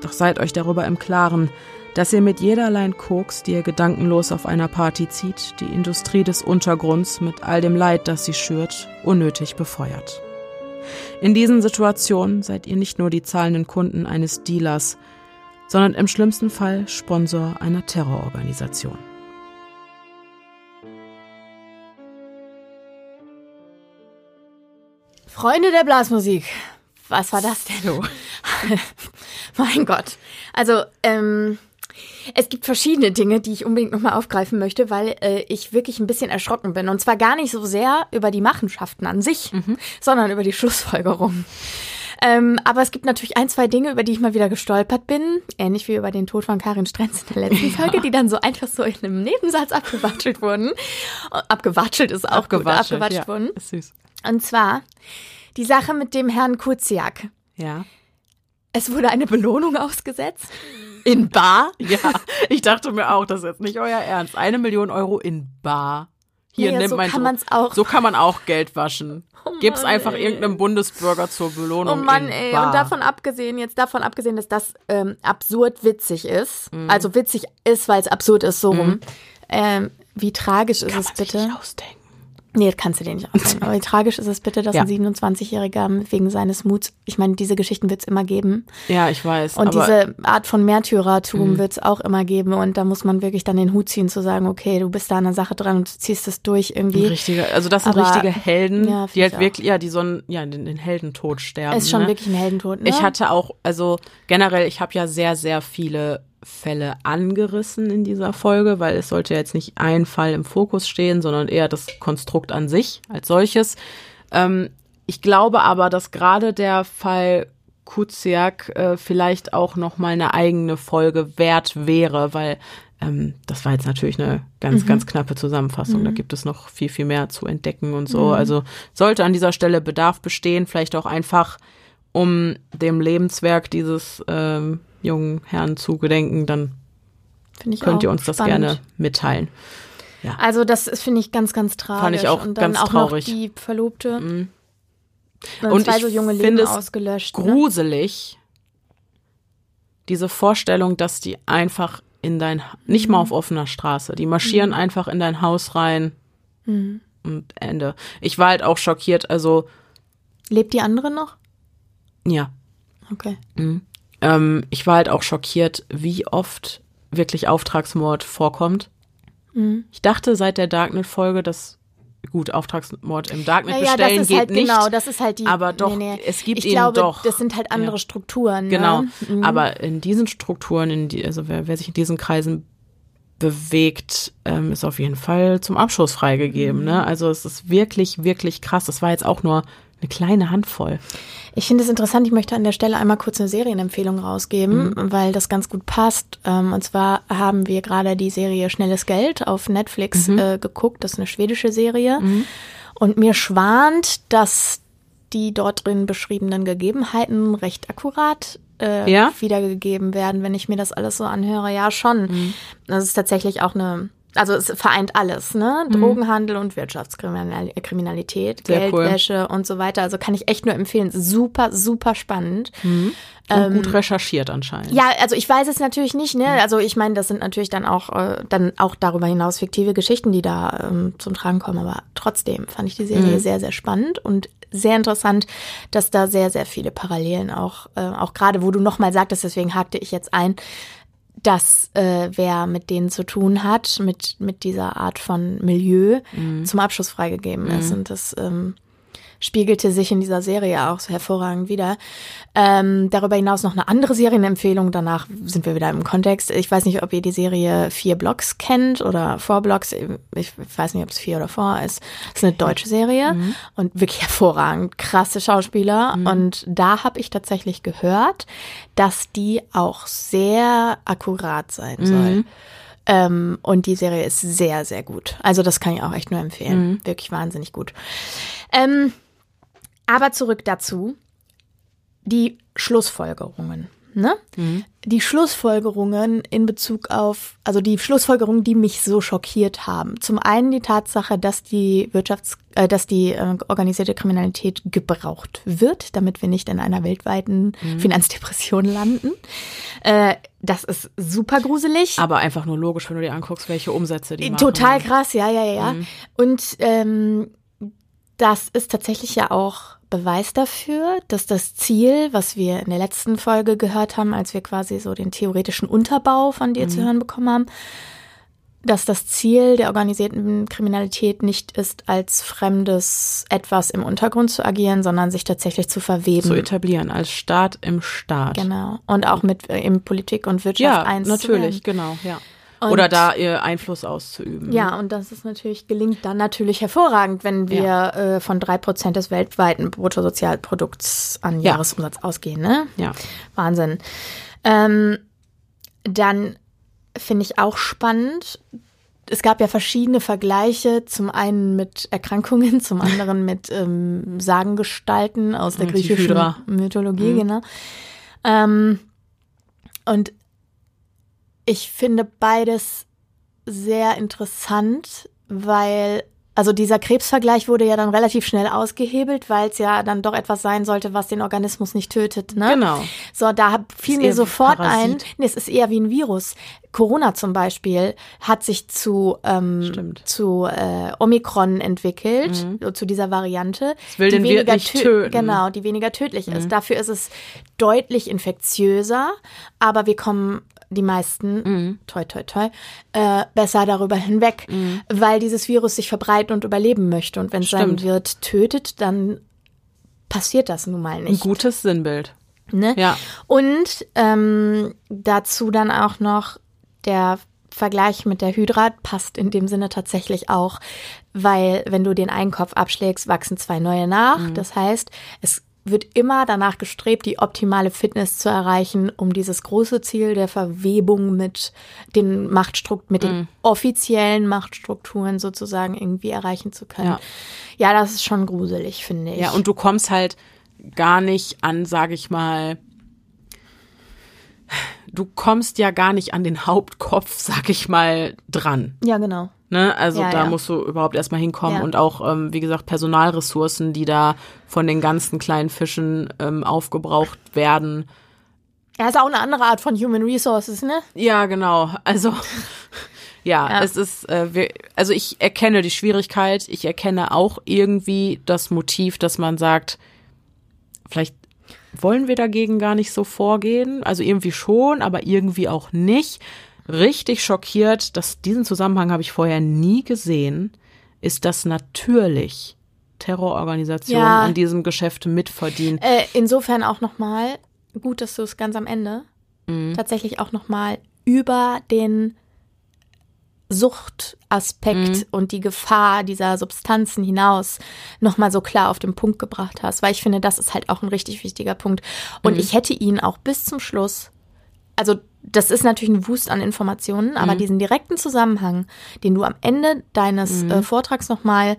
Doch seid euch darüber im Klaren, dass ihr mit jeder Line Koks, die ihr gedankenlos auf einer Party zieht, die Industrie des Untergrunds mit all dem Leid, das sie schürt, unnötig befeuert. In diesen Situationen seid ihr nicht nur die zahlenden Kunden eines Dealers, sondern im schlimmsten Fall Sponsor einer Terrororganisation. Freunde der Blasmusik. Was war das denn? mein Gott. Also, ähm, es gibt verschiedene Dinge, die ich unbedingt nochmal aufgreifen möchte, weil äh, ich wirklich ein bisschen erschrocken bin. Und zwar gar nicht so sehr über die Machenschaften an sich, mhm. sondern über die Schlussfolgerung. Ähm, aber es gibt natürlich ein, zwei Dinge, über die ich mal wieder gestolpert bin, ähnlich wie über den Tod von Karin Strenz in der letzten Folge, ja. die dann so einfach so in einem Nebensatz abgewatschelt wurden. Abgewatschelt ist auch abgewatschelt, gut, abgewatschelt ja, wurden. Ist süß. Und zwar die Sache mit dem Herrn Kuziak. Ja. Es wurde eine Belohnung ausgesetzt. In Bar? Ja, ich dachte mir auch, das ist jetzt nicht euer Ernst. Eine Million Euro in Bar. Hier ja, nimmt so mein kann man's auch. So kann man auch Geld waschen. Oh Gib's einfach ey. irgendeinem Bundesbürger zur Belohnung. Oh Mann, ey. Bar. Und davon abgesehen, jetzt davon abgesehen, dass das ähm, absurd witzig ist. Mhm. Also witzig ist, weil es absurd ist, so rum. Mhm. Ähm, wie tragisch kann ist es bitte? Sich ausdenken. Nee, kannst du dir nicht ausdenken. Aber wie tragisch ist es bitte, dass ja. ein 27-Jähriger wegen seines Muts, ich meine, diese Geschichten wird es immer geben. Ja, ich weiß. Und diese Art von Märtyrertum mhm. wird es auch immer geben. Und da muss man wirklich dann den Hut ziehen, zu sagen, okay, du bist da an der Sache dran und du ziehst es durch irgendwie. Richtige, also das sind aber, richtige Helden, ja, die halt wirklich, ja, die so einen, ja, den, den Heldentod sterben. Ist schon ne? wirklich ein Heldentod, ne? Ich hatte auch, also generell, ich habe ja sehr, sehr viele Fälle angerissen in dieser Folge, weil es sollte jetzt nicht ein Fall im Fokus stehen, sondern eher das Konstrukt an sich als solches. Ähm, ich glaube aber, dass gerade der Fall Kuziak äh, vielleicht auch noch mal eine eigene Folge wert wäre, weil ähm, das war jetzt natürlich eine ganz, mhm. ganz knappe Zusammenfassung. Mhm. Da gibt es noch viel, viel mehr zu entdecken und so. Mhm. Also sollte an dieser Stelle Bedarf bestehen, vielleicht auch einfach, um dem Lebenswerk dieses ähm, jungen Herrn zu gedenken, dann könnt ihr uns das spannend. gerne mitteilen. Ja. Also das finde ich ganz, ganz traurig. Fand ich auch und dann ganz auch traurig. noch die Verlobte. Mhm. Und zwei so junge Leben ausgelöscht. Ne? gruselig, ne? diese Vorstellung, dass die einfach in dein, nicht mhm. mal auf offener Straße, die marschieren mhm. einfach in dein Haus rein mhm. und Ende. Ich war halt auch schockiert, also. Lebt die andere noch? Ja. Okay. Mhm. Ähm, ich war halt auch schockiert, wie oft wirklich Auftragsmord vorkommt. Mhm. Ich dachte seit der Darknet-Folge, dass gut Auftragsmord im Darknet naja, bestellen geht halt, nicht. Genau, das ist halt die. Aber doch, nee, nee. es gibt ich ihn glaube, doch. Das sind halt andere ja. Strukturen. Ne? Genau. Mhm. Aber in diesen Strukturen, in die, also wer, wer sich in diesen Kreisen bewegt, ähm, ist auf jeden Fall zum Abschuss freigegeben. Ne? Also es ist wirklich, wirklich krass. Das war jetzt auch nur eine kleine Handvoll. Ich finde es interessant, ich möchte an der Stelle einmal kurz eine Serienempfehlung rausgeben, mhm. weil das ganz gut passt. Ähm, und zwar haben wir gerade die Serie Schnelles Geld auf Netflix mhm. äh, geguckt. Das ist eine schwedische Serie. Mhm. Und mir schwant, dass die dort drin beschriebenen Gegebenheiten recht akkurat äh, ja? wiedergegeben werden, wenn ich mir das alles so anhöre. Ja, schon. Mhm. Das ist tatsächlich auch eine also es vereint alles, ne? Mhm. Drogenhandel und Wirtschaftskriminalität, Sehr Geldwäsche cool. und so weiter. Also kann ich echt nur empfehlen. Super, super spannend. Mhm. Ähm, gut recherchiert anscheinend. Ja, also ich weiß es natürlich nicht, ne? Mhm. Also ich meine, das sind natürlich dann auch äh, dann auch darüber hinaus fiktive Geschichten, die da ähm, zum Tragen kommen. Aber trotzdem fand ich die Serie mhm. sehr, sehr spannend und sehr interessant, dass da sehr, sehr viele Parallelen auch, äh, auch gerade, wo du nochmal sagtest, deswegen hakte ich jetzt ein, dass äh, wer mit denen zu tun hat, mit, mit dieser Art von Milieu, mhm. zum Abschluss freigegeben mhm. ist. Und das ähm, spiegelte sich in dieser Serie auch so hervorragend wieder. Ähm, darüber hinaus noch eine andere Serienempfehlung. Danach sind wir wieder im Kontext. Ich weiß nicht, ob ihr die Serie Vier Blocks kennt oder Four Blocks. Ich weiß nicht, ob es vier oder four ist. Es ist eine deutsche Serie mhm. und wirklich hervorragend. Krasse Schauspieler. Mhm. Und da habe ich tatsächlich gehört, dass die auch sehr akkurat sein soll. Mhm. Ähm, und die Serie ist sehr, sehr gut. Also das kann ich auch echt nur empfehlen. Mhm. Wirklich wahnsinnig gut. Ähm, aber zurück dazu. Die Schlussfolgerungen. Ne? Mhm. Die Schlussfolgerungen in Bezug auf, also die Schlussfolgerungen, die mich so schockiert haben. Zum einen die Tatsache, dass die Wirtschafts-, äh, dass die äh, organisierte Kriminalität gebraucht wird, damit wir nicht in einer weltweiten mhm. Finanzdepression landen. Äh, das ist super gruselig. Aber einfach nur logisch, wenn du dir anguckst, welche Umsätze die machen. Total krass, ja, ja, ja. Mhm. Und ähm, das ist tatsächlich ja auch Beweis dafür, dass das Ziel, was wir in der letzten Folge gehört haben, als wir quasi so den theoretischen Unterbau von dir mhm. zu hören bekommen haben, dass das Ziel der organisierten Kriminalität nicht ist, als fremdes etwas im Untergrund zu agieren, sondern sich tatsächlich zu verweben. Zu etablieren, als Staat im Staat. Genau. Und auch mit äh, in Politik und Wirtschaft ja, eins. Natürlich, genau, ja. Und Oder da ihr Einfluss auszuüben. Ja, und das ist natürlich, gelingt dann natürlich hervorragend, wenn wir ja. äh, von drei Prozent des weltweiten Bruttosozialprodukts an ja. Jahresumsatz ausgehen, ne? Ja. Wahnsinn. Ähm, dann finde ich auch spannend. Es gab ja verschiedene Vergleiche, zum einen mit Erkrankungen, zum anderen mit ähm, Sagengestalten aus der griechischen Mythologie, mhm. genau. Ähm, und ich finde beides sehr interessant, weil also dieser Krebsvergleich wurde ja dann relativ schnell ausgehebelt, weil es ja dann doch etwas sein sollte, was den Organismus nicht tötet. Ne? Genau. So, da fiel mir sofort ein, nee, es ist eher wie ein Virus. Corona zum Beispiel hat sich zu, ähm, zu äh, Omikron entwickelt, mhm. zu dieser Variante. Will die weniger töten. Genau, die weniger tödlich mhm. ist. Dafür ist es deutlich infektiöser, aber wir kommen die meisten, mhm. toi, toi, toi, äh, besser darüber hinweg, mhm. weil dieses Virus sich verbreiten und überleben möchte. Und wenn es sein Wirt tötet, dann passiert das nun mal nicht. Ein gutes Sinnbild. Ne? Ja. Und ähm, dazu dann auch noch der Vergleich mit der Hydra passt in dem Sinne tatsächlich auch, weil wenn du den einen Kopf abschlägst, wachsen zwei neue nach. Mhm. Das heißt, es wird immer danach gestrebt, die optimale Fitness zu erreichen, um dieses große Ziel der Verwebung mit den Machtstrukturen, mit den mm. offiziellen Machtstrukturen sozusagen irgendwie erreichen zu können. Ja. ja, das ist schon gruselig, finde ich. Ja, und du kommst halt gar nicht an, sage ich mal, du kommst ja gar nicht an den Hauptkopf, sag ich mal, dran. Ja, genau. Ne? Also ja, da ja. musst du überhaupt erstmal hinkommen ja. und auch, ähm, wie gesagt, Personalressourcen, die da von den ganzen kleinen Fischen ähm, aufgebraucht werden. Ja, ist auch eine andere Art von Human Resources, ne? Ja, genau. Also ja, es ist, äh, wir, also ich erkenne die Schwierigkeit, ich erkenne auch irgendwie das Motiv, dass man sagt, vielleicht wollen wir dagegen gar nicht so vorgehen. Also irgendwie schon, aber irgendwie auch nicht richtig schockiert, dass diesen Zusammenhang habe ich vorher nie gesehen, ist, dass natürlich Terrororganisationen ja. an diesem Geschäft mitverdienen. Äh, insofern auch nochmal, gut, dass du es ganz am Ende mhm. tatsächlich auch nochmal über den Suchtaspekt mhm. und die Gefahr dieser Substanzen hinaus nochmal so klar auf den Punkt gebracht hast, weil ich finde, das ist halt auch ein richtig wichtiger Punkt. Und mhm. ich hätte ihn auch bis zum Schluss, also das ist natürlich ein Wust an Informationen, aber mhm. diesen direkten Zusammenhang, den du am Ende deines mhm. äh, Vortrags nochmal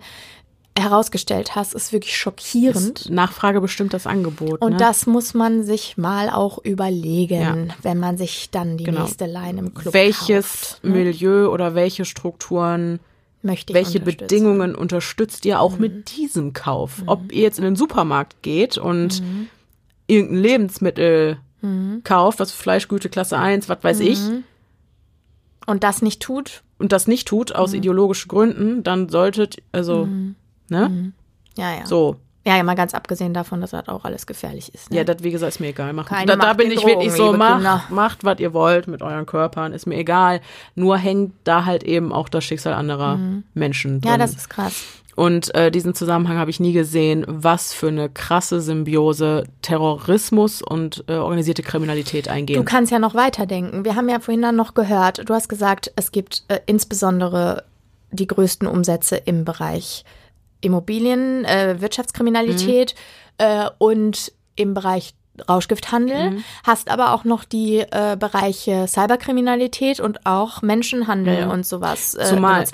herausgestellt hast, ist wirklich schockierend. Ist Nachfrage bestimmt das Angebot. Und ne? das muss man sich mal auch überlegen, ja. wenn man sich dann die genau. nächste Line im Club Welches kauft, ne? Milieu oder welche Strukturen Möchte ich welche Bedingungen unterstützt ihr auch mhm. mit diesem Kauf? Mhm. Ob ihr jetzt in den Supermarkt geht und mhm. irgendein Lebensmittel mhm. kauft, was Fleischgüte Klasse 1, was weiß mhm. ich. Und das nicht tut. Und das nicht tut, aus mhm. ideologischen Gründen, dann solltet, also, mhm. ne? Mhm. Ja, ja. So. Ja, ja, mal ganz abgesehen davon, dass das auch alles gefährlich ist. Ne? Ja, das, wie gesagt, ist mir egal. Macht, da, da bin ich wirklich so, macht, macht, was ihr wollt mit euren Körpern, ist mir egal. Nur hängt da halt eben auch das Schicksal anderer mhm. Menschen drin. Ja, das ist krass. Und äh, diesen Zusammenhang habe ich nie gesehen, was für eine krasse Symbiose Terrorismus und äh, organisierte Kriminalität eingehen. Du kannst ja noch weiterdenken. Wir haben ja vorhin dann noch gehört, du hast gesagt, es gibt äh, insbesondere die größten Umsätze im Bereich Immobilien, äh, Wirtschaftskriminalität mhm. äh, und im Bereich Rauschgifthandel, mhm. hast aber auch noch die äh, Bereiche Cyberkriminalität und auch Menschenhandel mhm. und sowas. Äh, Zumal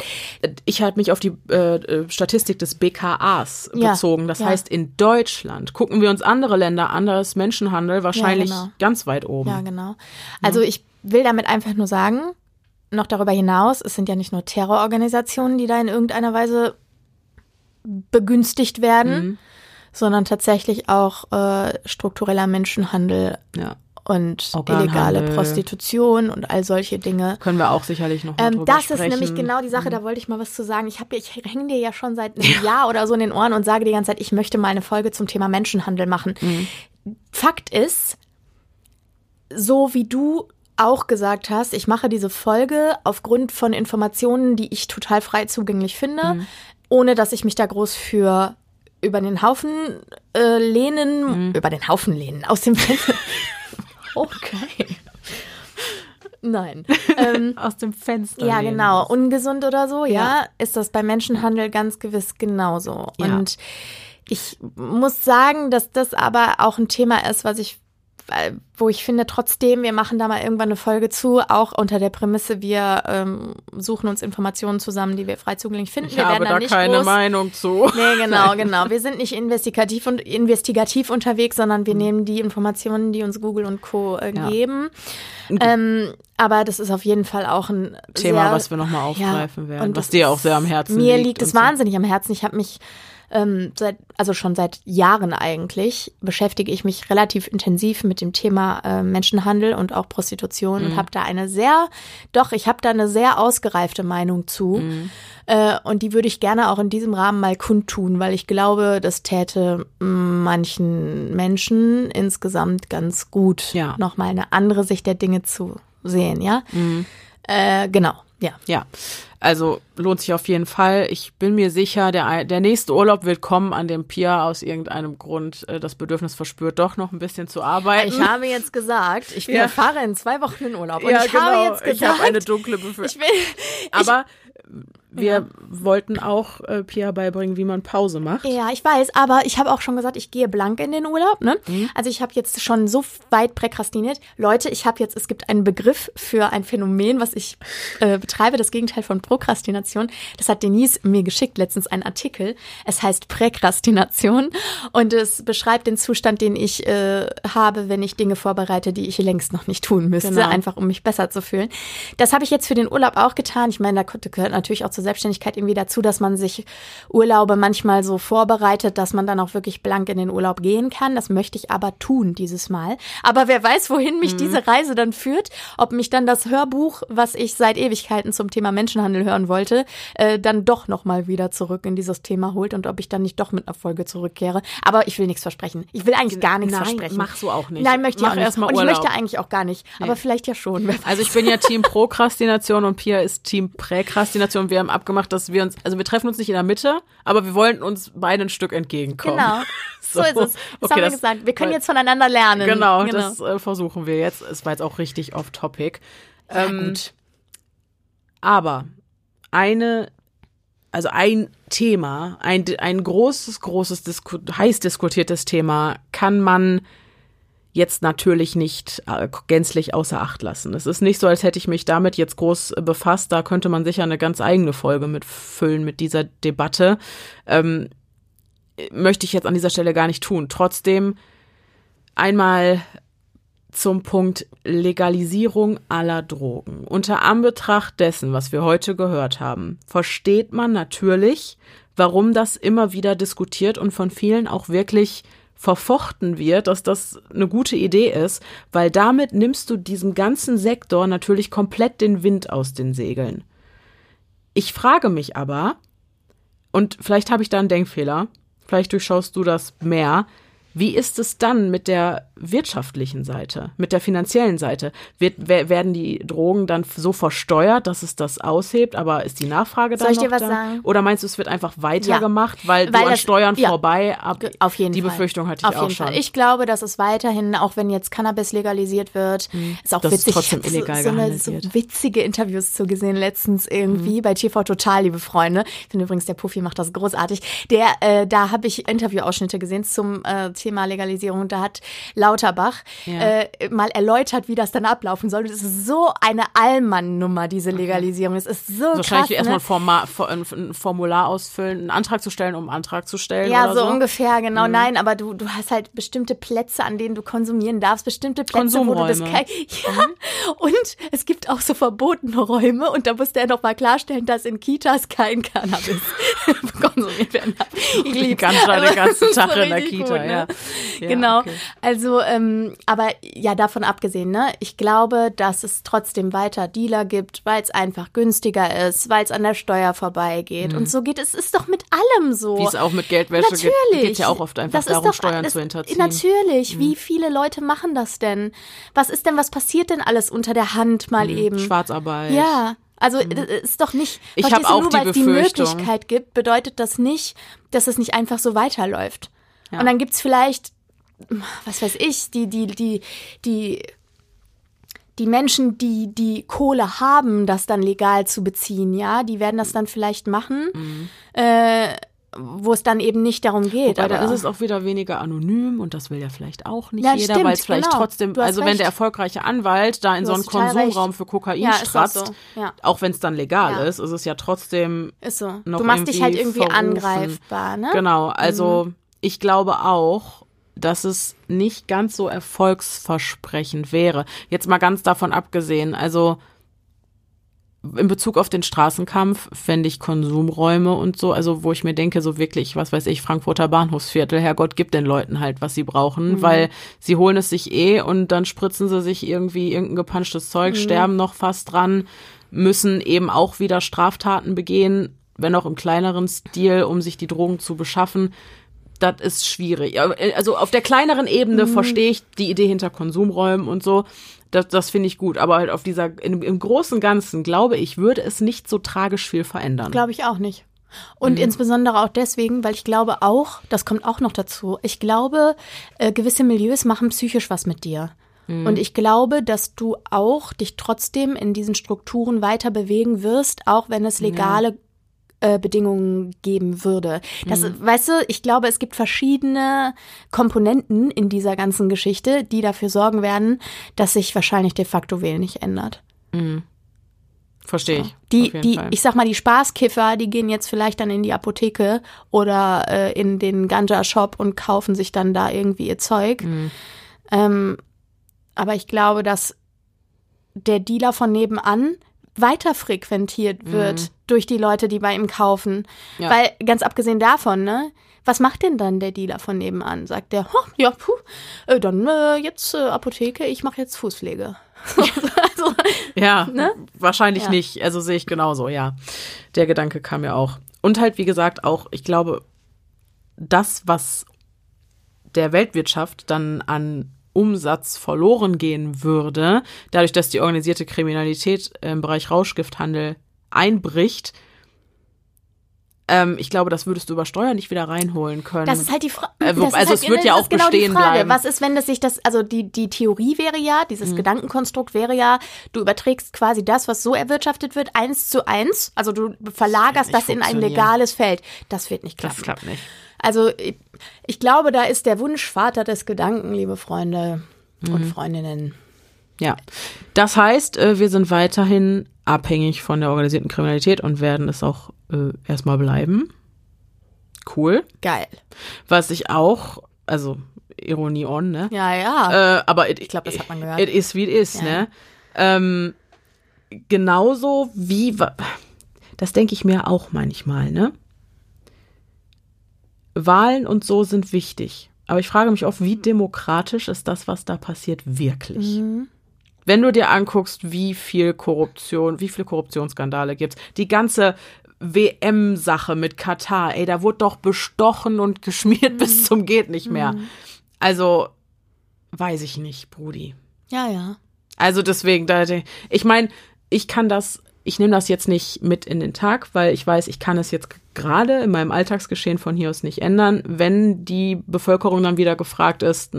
ich habe mich auf die äh, äh Statistik des BKAs ja, bezogen. Das ja. heißt, in Deutschland gucken wir uns andere Länder an, da ist Menschenhandel wahrscheinlich ja, genau. ganz weit oben. Ja, genau. Also ich will damit einfach nur sagen, noch darüber hinaus, es sind ja nicht nur Terrororganisationen, die da in irgendeiner Weise begünstigt werden. Mhm sondern tatsächlich auch äh, struktureller Menschenhandel ja. und illegale Prostitution und all solche Dinge. Können wir auch sicherlich noch mal ähm, Das sprechen. ist nämlich genau die Sache, mhm. da wollte ich mal was zu sagen. Ich, ich hänge dir ja schon seit einem Jahr oder so in den Ohren und sage die ganze Zeit, ich möchte mal eine Folge zum Thema Menschenhandel machen. Mhm. Fakt ist, so wie du auch gesagt hast, ich mache diese Folge aufgrund von Informationen, die ich total frei zugänglich finde, mhm. ohne dass ich mich da groß für über den Haufen äh, lehnen, mhm. über den Haufen lehnen, aus dem Fenster. okay. Nein. Ähm, aus dem Fenster. Ja, genau. Ungesund oder so, ja. ja, ist das bei Menschenhandel ganz gewiss genauso. Ja. Und ich muss sagen, dass das aber auch ein Thema ist, was ich wo ich finde, trotzdem, wir machen da mal irgendwann eine Folge zu, auch unter der Prämisse, wir ähm, suchen uns Informationen zusammen, die wir frei zugänglich finden. Ich wir habe da keine groß, Meinung zu. Nee, genau, genau. Wir sind nicht investigativ und investigativ unterwegs, sondern wir mhm. nehmen die Informationen, die uns Google und Co. Äh, ja. geben. Ähm, aber das ist auf jeden Fall auch ein Thema, sehr, was wir nochmal aufgreifen ja, werden, was dir auch sehr am Herzen mir liegt. Mir liegt es wahnsinnig am Herzen. Ich habe mich ähm, seit, also schon seit Jahren eigentlich, beschäftige ich mich relativ intensiv mit dem Thema äh, Menschenhandel und auch Prostitution mhm. und habe da eine sehr, doch, ich habe da eine sehr ausgereifte Meinung zu. Mhm. Äh, und die würde ich gerne auch in diesem Rahmen mal kundtun, weil ich glaube, das täte manchen Menschen insgesamt ganz gut, ja. nochmal eine andere Sicht der Dinge zu sehen, ja. Mhm. Äh, genau. Ja. Ja. Also lohnt sich auf jeden Fall. Ich bin mir sicher, der, der nächste Urlaub wird kommen, an dem Pia aus irgendeinem Grund äh, das Bedürfnis verspürt, doch noch ein bisschen zu arbeiten. Ich habe jetzt gesagt, ich ja. fahre in zwei Wochen in Urlaub. Und ja, ich genau. habe jetzt gesagt, ich habe eine dunkle Befürchtung. Aber wir ja. wollten auch äh, Pia beibringen, wie man Pause macht. Ja, ich weiß, aber ich habe auch schon gesagt, ich gehe blank in den Urlaub. Ne? Mhm. Also ich habe jetzt schon so weit präkrastiniert. Leute, ich habe jetzt, es gibt einen Begriff für ein Phänomen, was ich äh, betreibe, das Gegenteil von Prokrastination. Das hat Denise mir geschickt, letztens einen Artikel. Es heißt Präkrastination und es beschreibt den Zustand, den ich äh, habe, wenn ich Dinge vorbereite, die ich längst noch nicht tun müsste, genau. einfach um mich besser zu fühlen. Das habe ich jetzt für den Urlaub auch getan. Ich meine, da gehört natürlich auch zur Selbstständigkeit irgendwie dazu, dass man sich Urlaube manchmal so vorbereitet, dass man dann auch wirklich blank in den Urlaub gehen kann. Das möchte ich aber tun dieses Mal. Aber wer weiß, wohin mich mhm. diese Reise dann führt, ob mich dann das Hörbuch, was ich seit Ewigkeiten zum Thema Menschenhandel hören wollte, äh, dann doch nochmal wieder zurück in dieses Thema holt und ob ich dann nicht doch mit einer Folge zurückkehre. Aber ich will nichts versprechen. Ich will eigentlich gar nichts Nein, versprechen. Mach so auch nicht. Nein, möchte mach ich auch nicht. Mal und ich möchte eigentlich auch gar nicht. Nee. Aber vielleicht ja schon. Also ich bin ja Team Prokrastination und Pia ist Team Präkrastination. Wir haben abgemacht, dass wir uns, also wir treffen uns nicht in der Mitte, aber wir wollen uns beide ein Stück entgegenkommen. Genau. So, so ist es. Das okay, haben wir das, gesagt. Wir können jetzt voneinander lernen. Genau, genau. das äh, versuchen wir jetzt. Es war jetzt auch richtig off-topic. Ja, ähm, gut. Aber eine, also ein Thema, ein, ein großes, großes, Disku heiß diskutiertes Thema kann man jetzt natürlich nicht äh, gänzlich außer Acht lassen. Es ist nicht so, als hätte ich mich damit jetzt groß befasst. Da könnte man sicher eine ganz eigene Folge mitfüllen mit dieser Debatte. Ähm, möchte ich jetzt an dieser Stelle gar nicht tun. Trotzdem einmal zum Punkt Legalisierung aller Drogen. Unter Anbetracht dessen, was wir heute gehört haben, versteht man natürlich, warum das immer wieder diskutiert und von vielen auch wirklich verfochten wird, dass das eine gute Idee ist, weil damit nimmst du diesem ganzen Sektor natürlich komplett den Wind aus den Segeln. Ich frage mich aber, und vielleicht habe ich da einen Denkfehler, vielleicht durchschaust du das mehr, wie ist es dann mit der wirtschaftlichen Seite, mit der finanziellen Seite? Wird, werden die Drogen dann so versteuert, dass es das aushebt, aber ist die Nachfrage dann Soll ich dir was da? sagen? Oder meinst du, es wird einfach weitergemacht, Ja. weil, Weil du an das- Steuern ja. vorbei ab? Auf jeden die Fall. Befürchtung hatte ich Auf auch schon. Fall. Ich glaube, dass es weiterhin, auch wenn jetzt Cannabis legalisiert wird, ist auch Dass es witzig. trotzdem ich hab illegal so, so, eine, so. Mhm. witzige Interviews zu gesehen letztens irgendwie bei TV Total, liebe Freunde. Ich finde übrigens, der Puffy macht das großartig. Der, äh, da habe ich Interviewausschnitte gesehen zum äh, Thema Legalisierung. Da hat Lauterbach Ja. äh, mal erläutert, wie das dann ablaufen soll. Das ist so eine Allmann-Nummer, diese Legalisierung. Es ist so Wahrscheinlich krass. erstmal Ne? ein, Forma, ein ein Formular ausfüllen, einen Antrag zu stellen, um einen Antrag zu stellen. Ja, so, so Mhm. ungefähr, genau. Nein, aber du, du hast halt bestimmte Plätze, an denen du konsumieren darfst, bestimmte Plätze, wo du das kein, Ja, und es gibt auch so verbotene Räume und da musste er noch mal klarstellen, dass in Kitas kein Cannabis konsumiert werden darf. Ich Die lieb's. Ganja den ganzen Tag so in der Kita, gut, ja. ne? Ja, genau. okay. Also, ähm, aber ja, davon abgesehen, ne? Ich glaube, dass es trotzdem weiter Dealer gibt, weil es einfach günstiger ist, weil es an der Steuer vorbeigeht. Und so geht es, ist doch mit allem so. Mhm. Wie es auch mit Geldwäsche geht, Natürlich. geht ja auch oft einfach Das darum, doch Steuern alles- zu hinterziehen. Mhm. Natürlich. Wie viele Leute machen das denn? Was ist denn, was passiert denn alles unter der Hand mal eben? Schwarzarbeit. Ja. Also es ist doch nicht, Mhm. Ich verstehst hab du, auch nur die weil es die Befürchtung. Möglichkeit gibt, bedeutet das nicht, dass es nicht einfach so weiterläuft. Ja. Und dann gibt's vielleicht, was weiß ich, die, die, die, die, die Menschen, die die Kohle haben, das dann legal zu beziehen, ja, die werden das dann vielleicht machen, Mhm. äh, wo es dann eben nicht darum geht. Wobei, da aber- ist es auch wieder weniger anonym und das will ja vielleicht auch nicht Ja, jeder, weil es vielleicht genau. trotzdem, also wenn recht. der erfolgreiche Anwalt da in Du so einen Konsumraum recht. für Kokain Ja, ist auch stratzt, so, ja. auch wenn es dann legal ist, ist es ja trotzdem Ist so. noch Du machst dich halt irgendwie verrufen. angreifbar, ne? Genau, also ich glaube auch, dass es nicht ganz so erfolgsversprechend wäre. Jetzt mal ganz davon abgesehen, also in Bezug auf den Straßenkampf fände ich Konsumräume und so, also wo ich mir denke, so wirklich, was weiß ich, Frankfurter Bahnhofsviertel, Herrgott, gibt den Leuten halt, was sie brauchen, weil sie holen es sich eh und dann spritzen sie sich irgendwie irgendein gepanschtes Zeug, sterben noch fast dran, müssen eben auch wieder Straftaten begehen, wenn auch im kleineren Stil, um sich die Drogen zu beschaffen. Das ist schwierig. Äh, Also auf der kleineren Ebene verstehe ich die Idee hinter Konsumräumen und so. Das, das finde ich gut. Aber halt auf dieser, im, im großen Ganzen, glaube ich, würde es nicht so tragisch viel verändern. Glaube ich auch nicht. Und Mhm. insbesondere auch deswegen, weil ich glaube auch, das kommt auch noch dazu, ich glaube, äh, gewisse Milieus machen psychisch was mit dir. Mhm. Und ich glaube, dass du auch dich trotzdem in diesen Strukturen weiter bewegen wirst, auch wenn es legale äh, Bedingungen geben würde. Das, Mhm. weißt du, ich glaube, es gibt verschiedene Komponenten in dieser ganzen Geschichte, die dafür sorgen werden, dass sich wahrscheinlich de facto wenig ändert. Verstehe ich. Die, die, Fall. ich sag mal, die Spaßkiffer, die gehen jetzt vielleicht dann in die Apotheke oder äh, in den Ganja-Shop und kaufen sich dann da irgendwie ihr Zeug. Mhm. Ähm, aber ich glaube, dass der Dealer von nebenan weiter frequentiert wird durch die Leute, die bei ihm kaufen. Mhm. Ja. Weil, ganz abgesehen davon, ne? Was macht denn dann der Dealer von nebenan? Sagt der, "Ho, ja, puh, äh, dann äh, jetzt äh, Apotheke, ich mache jetzt Fußpflege. also, Ja, wahrscheinlich Ja. nicht. Also sehe ich genauso, ja. Der Gedanke kam mir auch. Und halt, wie gesagt, auch, ich glaube, das, was der Weltwirtschaft dann an Umsatz verloren gehen würde, dadurch, dass die organisierte Kriminalität im Bereich Rauschgifthandel einbricht, ähm, ich glaube, das würdest du über Steuern nicht wieder reinholen können. Das ist halt die Frage. Äh, also es wird ja auch bestehen bleiben. Was ist, wenn das sich das, also die, die Theorie wäre ja, dieses Mhm. Gedankenkonstrukt wäre ja, du überträgst quasi das, was so erwirtschaftet wird, eins zu eins. Also du verlagerst nicht das, in ein legales Feld. Das wird nicht das klappen. klappt nicht. Also ich, ich glaube, da ist der Wunsch Vater des Gedanken, liebe Freunde und Mhm. Freundinnen. Ja. Das heißt, äh, wir sind weiterhin abhängig von der organisierten Kriminalität und werden es auch äh, erstmal bleiben. Cool. Geil. Was ich auch, also Ironie on, ne? Ja, ja. Äh, aber it, ich glaube, das hat man gehört. it is wie it is, Ja. ne? Ähm, genauso wie, das denke ich mir auch manchmal, ne? Wahlen und so sind wichtig. Aber ich frage mich oft, wie demokratisch ist das, was da passiert, wirklich? Mhm. Wenn du dir anguckst, wie viel Korruption, wie viele Korruptionsskandale gibt's, die ganze WM-Sache mit Katar, ey, da wurde doch bestochen und geschmiert bis zum geht nicht mehr. Also weiß ich nicht, Brudi. Ja, ja. Also deswegen, ich meine, ich kann das, ich nehme das jetzt nicht mit in den Tag, weil ich weiß, ich kann es jetzt gerade in meinem Alltagsgeschehen von hier aus nicht ändern. Wenn die Bevölkerung dann wieder gefragt ist,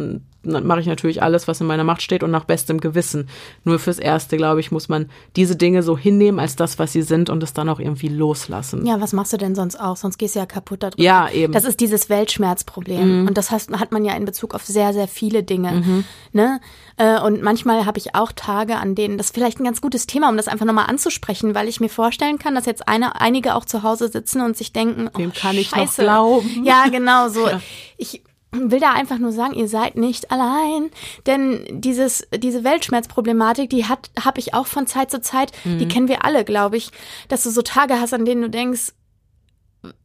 mache ich natürlich alles, was in meiner Macht steht und nach bestem Gewissen. Nur fürs Erste, glaube ich, muss man diese Dinge so hinnehmen als das, was sie sind und es dann auch irgendwie loslassen. Ja, was machst du denn sonst auch? Sonst gehst du ja kaputt darüber. Ja, eben. Das ist dieses Weltschmerzproblem. Mhm. Und das hat, hat man ja in Bezug auf sehr, sehr viele Dinge. Mhm. Ne? Äh, und manchmal habe ich auch Tage, an denen, das ist vielleicht ein ganz gutes Thema, um das einfach nochmal anzusprechen, weil ich mir vorstellen kann, dass jetzt eine, einige auch zu Hause sitzen und sich denken, Wem oh, kann ich Scheiße. noch glauben? Ja, genau so. Ja. Ich will da einfach nur sagen, ihr seid nicht allein, denn dieses diese Weltschmerzproblematik, die hat habe ich auch von Zeit zu Zeit, mhm. die kennen wir alle, glaube ich, dass du so Tage hast, an denen du denkst,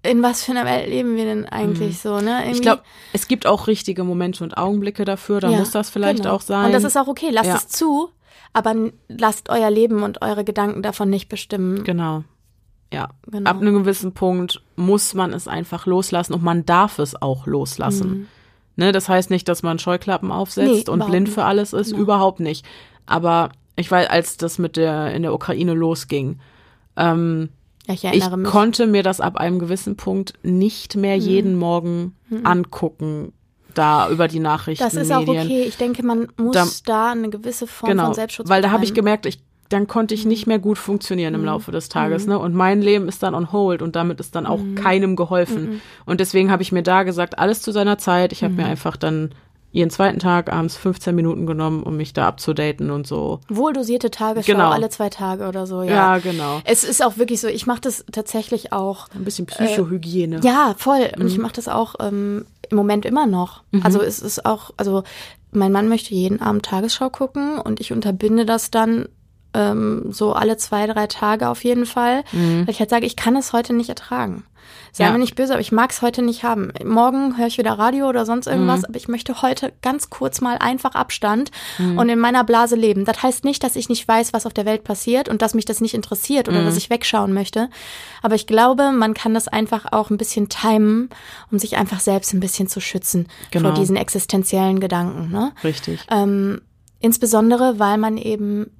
in was für einer Welt leben wir denn eigentlich mhm. so, ne? Irgendwie. Ich glaube, es gibt auch richtige Momente und Augenblicke dafür, da ja, muss das vielleicht genau. auch sein. Und das ist auch okay, lasst ja. es zu, aber lasst euer Leben und eure Gedanken davon nicht bestimmen. Genau. Ja, genau. ab einem gewissen Punkt muss man es einfach loslassen und man darf es auch loslassen. Mhm. Ne, das heißt nicht, dass man Scheuklappen aufsetzt nee, und blind für alles ist, genau. überhaupt nicht. Aber ich weiß, als das mit der in der Ukraine losging, ähm, ich, ich konnte mir das ab einem gewissen Punkt nicht mehr mhm. jeden Morgen mhm. angucken, da über die Nachrichten. Das ist auch okay. Ich denke, man muss da, da eine gewisse Form genau, von Selbstschutz Weil da habe ich gemerkt, ich dann konnte ich nicht mehr gut funktionieren im mhm. Laufe des Tages. Mhm. Ne? Und mein Leben ist dann on hold und damit ist dann auch mhm. keinem geholfen. Und deswegen habe ich mir da gesagt, alles zu seiner Zeit. Ich habe mir einfach dann jeden zweiten Tag abends 15 Minuten genommen, um mich da abzudaten und so. Wohldosierte Tagesschau genau. alle zwei Tage oder so, ja. Ja, genau. Es ist auch wirklich so, ich mache das tatsächlich auch. Ein bisschen Psychohygiene. Äh, ja, voll. Und ich mache das auch ähm, im Moment immer noch. Mhm. Also es ist auch, also mein Mann möchte jeden Abend Tagesschau gucken und ich unterbinde das dann ähm, so alle zwei, drei Tage auf jeden Fall. Mhm. Weil ich halt sage, ich kann es heute nicht ertragen. Sei ja. mir nicht böse, aber ich mag es heute nicht haben. Morgen höre ich wieder Radio oder sonst irgendwas, mhm. aber ich möchte heute ganz kurz mal einfach Abstand mhm. und in meiner Blase leben. Das heißt nicht, dass ich nicht weiß, was auf der Welt passiert und dass mich das nicht interessiert oder mhm. dass ich wegschauen möchte. Aber ich glaube, man kann das einfach auch ein bisschen timen, um sich einfach selbst ein bisschen zu schützen genau. vor diesen existenziellen Gedanken. Ne? Richtig. Ähm, insbesondere, weil man eben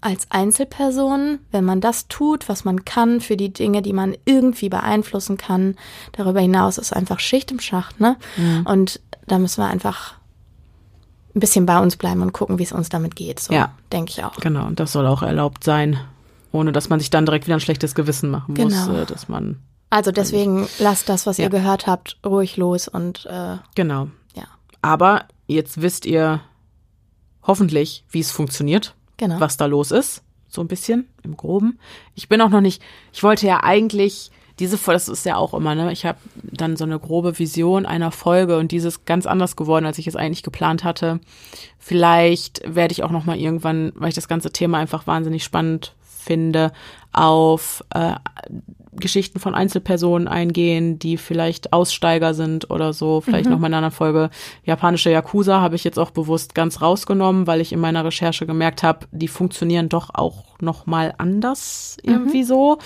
als Einzelperson, wenn man das tut, was man kann für die Dinge, die man irgendwie beeinflussen kann, darüber hinaus ist einfach Schicht im Schacht, ne? Mhm. Und da müssen wir einfach ein bisschen bei uns bleiben und gucken, wie es uns damit geht. So, ja, denke ich auch. Genau, und das soll auch erlaubt sein, ohne dass man sich dann direkt wieder ein schlechtes Gewissen machen muss, genau. Äh, dass man. Also deswegen lasst das, was ja. ihr gehört habt, ruhig los und äh, genau. Ja. Aber jetzt wisst ihr hoffentlich, wie es funktioniert genau. was da los ist. So ein bisschen im Groben. Ich bin auch noch nicht, ich wollte ja eigentlich diese Folge, das ist ja auch immer, ne? Ich habe dann so eine grobe Vision einer Folge und dieses ganz anders geworden, als ich es eigentlich geplant hatte. Vielleicht werde ich auch noch mal irgendwann, weil ich das ganze Thema einfach wahnsinnig spannend finde, auf äh, Geschichten von Einzelpersonen eingehen, die vielleicht Aussteiger sind oder so. Vielleicht mhm. noch mal in einer Folge. Japanische Yakuza habe ich jetzt auch bewusst ganz rausgenommen, weil ich in meiner Recherche gemerkt habe, die funktionieren doch auch noch mal anders irgendwie mhm. so.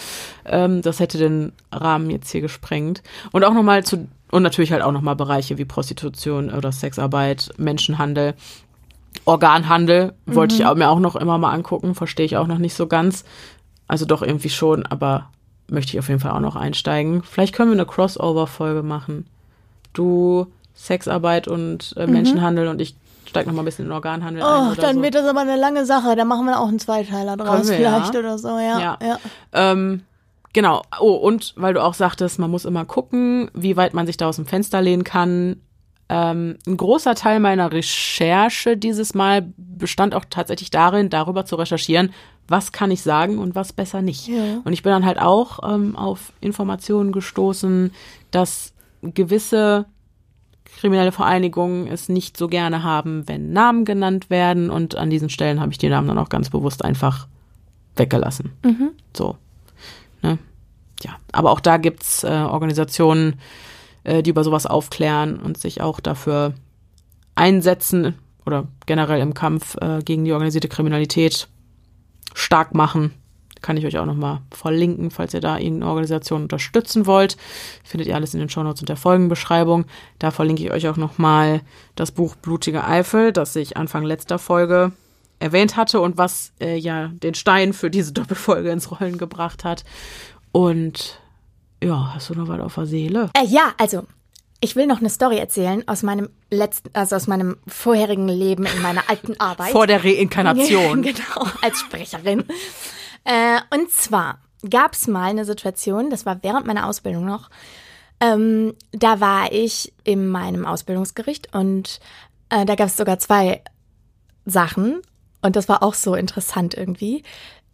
Ähm, das hätte den Rahmen jetzt hier gesprengt. Und auch noch mal zu und natürlich halt auch noch mal Bereiche wie Prostitution oder Sexarbeit, Menschenhandel. Organhandel wollte mhm. ich mir auch noch immer mal angucken, verstehe ich auch noch nicht so ganz. Also doch irgendwie schon, aber möchte ich auf jeden Fall auch noch einsteigen. Vielleicht können wir eine Crossover-Folge machen. Du, Sexarbeit und äh, mhm. Menschenhandel und ich steige noch mal ein bisschen in Organhandel oh, ein. Dann so. wird das aber eine lange Sache. Da machen wir auch einen Zweiteiler draus wir, vielleicht ja. oder so, ja. ja. ja. Ähm, genau. Oh, und weil du auch sagtest, man muss immer gucken, wie weit man sich da aus dem Fenster lehnen kann. Ähm, ein großer Teil meiner Recherche dieses Mal bestand auch tatsächlich darin, darüber zu recherchieren, was kann ich sagen und was besser nicht. Ja. Und ich bin dann halt auch ähm, auf Informationen gestoßen, dass gewisse kriminelle Vereinigungen es nicht so gerne haben, wenn Namen genannt werden. Und an diesen Stellen habe ich die Namen dann auch ganz bewusst einfach weggelassen. Mhm. So. Ne? Ja. Aber auch da gibt's äh, Organisationen, äh, die über sowas aufklären und sich auch dafür einsetzen oder generell im Kampf äh, gegen die organisierte Kriminalität stark machen. Kann ich euch auch nochmal verlinken, falls ihr da irgendeine Organisation unterstützen wollt. Findet ihr alles in den Shownotes und der Folgenbeschreibung. Da verlinke ich euch auch nochmal das Buch Blutige Eifel, das ich Anfang letzter Folge erwähnt hatte und was äh, ja den Stein für diese Doppelfolge ins Rollen gebracht hat. Und ja, hast du noch was auf der Seele? Äh, ja, also ich will noch eine Story erzählen aus meinem letzten, also aus meinem vorherigen Leben in meiner alten Arbeit. Vor der Reinkarnation. genau, als Sprecherin. äh, und zwar gab es mal eine Situation, das war während meiner Ausbildung noch, ähm, da war ich in meinem Ausbildungsgericht und äh, da gab es sogar zwei Sachen und das war auch so interessant irgendwie.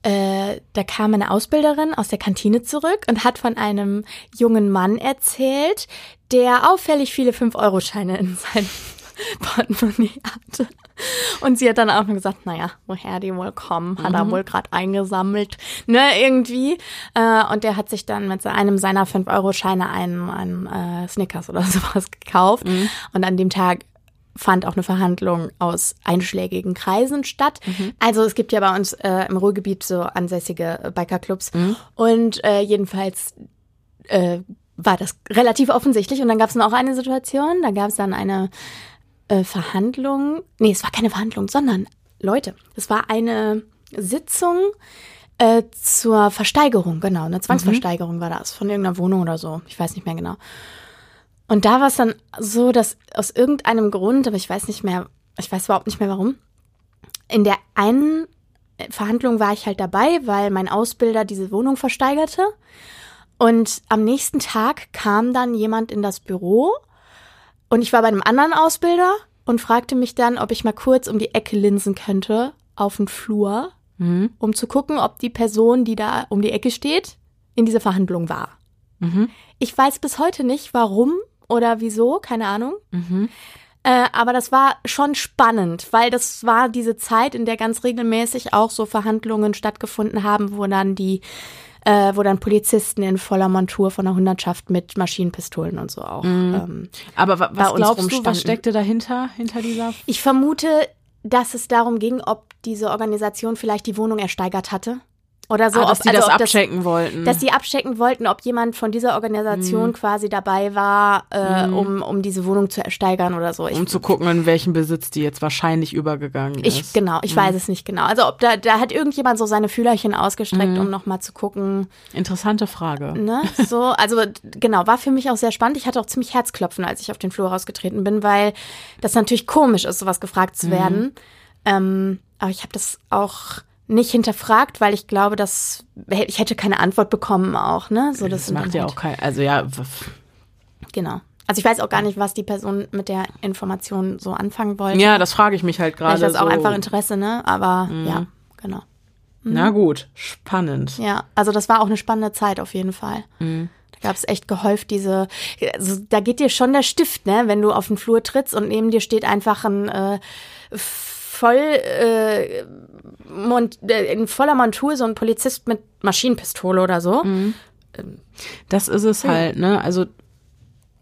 Äh, da kam eine Ausbilderin aus der Kantine zurück und hat von einem jungen Mann erzählt, der auffällig viele 5-Euro-Scheine in seinem Portemonnaie hatte. Und sie hat dann auch nur gesagt, naja, woher die wohl kommen, hat mhm. er wohl gerade eingesammelt, ne, irgendwie. Äh, und der hat sich dann mit einem seiner 5-Euro-Scheine einen, einen äh, Snickers oder sowas gekauft. Mhm. Und an dem Tag fand auch eine Verhandlung aus einschlägigen Kreisen statt. Mhm. Also es gibt ja bei uns äh, im Ruhrgebiet so ansässige Bikerclubs. Mhm. Und äh, jedenfalls äh, war das relativ offensichtlich. Und dann gab es noch eine Situation, da gab es dann eine äh, Verhandlung. Nee, es war keine Verhandlung, sondern Leute, es war eine Sitzung äh, zur Versteigerung, genau, eine Zwangsversteigerung mhm. war das, von irgendeiner Wohnung oder so. Ich weiß nicht mehr genau. Und da war es dann so, dass aus irgendeinem Grund, aber ich weiß nicht mehr, ich weiß überhaupt nicht mehr warum, in der einen Verhandlung war ich halt dabei, weil mein Ausbilder diese Wohnung versteigerte. Und am nächsten Tag kam dann jemand in das Büro und ich war bei einem anderen Ausbilder und fragte mich dann, ob ich mal kurz um die Ecke linsen könnte auf den Flur, mhm. um zu gucken, ob die Person, die da um die Ecke steht, in dieser Verhandlung war. Mhm. Ich weiß bis heute nicht, warum oder wieso, keine Ahnung. Mhm. Äh, aber das war schon spannend, weil das war diese Zeit, in der ganz regelmäßig auch so Verhandlungen stattgefunden haben, wo dann die, äh, wo dann Polizisten in voller Montur von der Hundertschaft mit Maschinenpistolen und so auch. Mhm. Ähm, aber was glaubst du, was steckte dahinter, hinter dieser? Ich vermute, dass es darum ging, ob diese Organisation vielleicht die Wohnung ersteigert hatte. Oder so, ah, dass ob, die also, das abchecken das, wollten. Dass sie abchecken wollten, ob jemand von dieser Organisation mhm. quasi dabei war, äh, mhm. um, um diese Wohnung zu ersteigern oder so. Ich, um zu gucken, in welchen Besitz die jetzt wahrscheinlich übergegangen ist. Ich, genau, ich mhm. weiß es nicht genau. Also ob da, da hat irgendjemand so seine Fühlerchen ausgestreckt, mhm. um nochmal zu gucken. Interessante Frage. Ne? So, also genau, war für mich auch sehr spannend. Ich hatte auch ziemlich Herzklopfen, als ich auf den Flur rausgetreten bin, weil das natürlich komisch ist, sowas gefragt zu mhm. werden. Ähm, aber ich habe das auch nicht hinterfragt, weil ich glaube, dass ich hätte keine Antwort bekommen auch, ne? So das, das macht ja halt. auch kein, also ja. Genau. Also ich weiß auch gar nicht, was die Person mit der Information so anfangen wollte. Ja, das frage ich mich halt gerade. Vielleicht ist so. auch einfach Interesse, ne? Aber mhm. ja, genau. Mhm. Na gut, spannend. Ja, also das war auch eine spannende Zeit auf jeden Fall. Mhm. Da gab es echt gehäuft diese, also da geht dir schon der Stift, ne? Wenn du auf den Flur trittst und neben dir steht einfach ein äh, voll äh, äh, in voller Montur so ein Polizist mit Maschinenpistole oder so. Mhm. Das ist es halt, ne? Also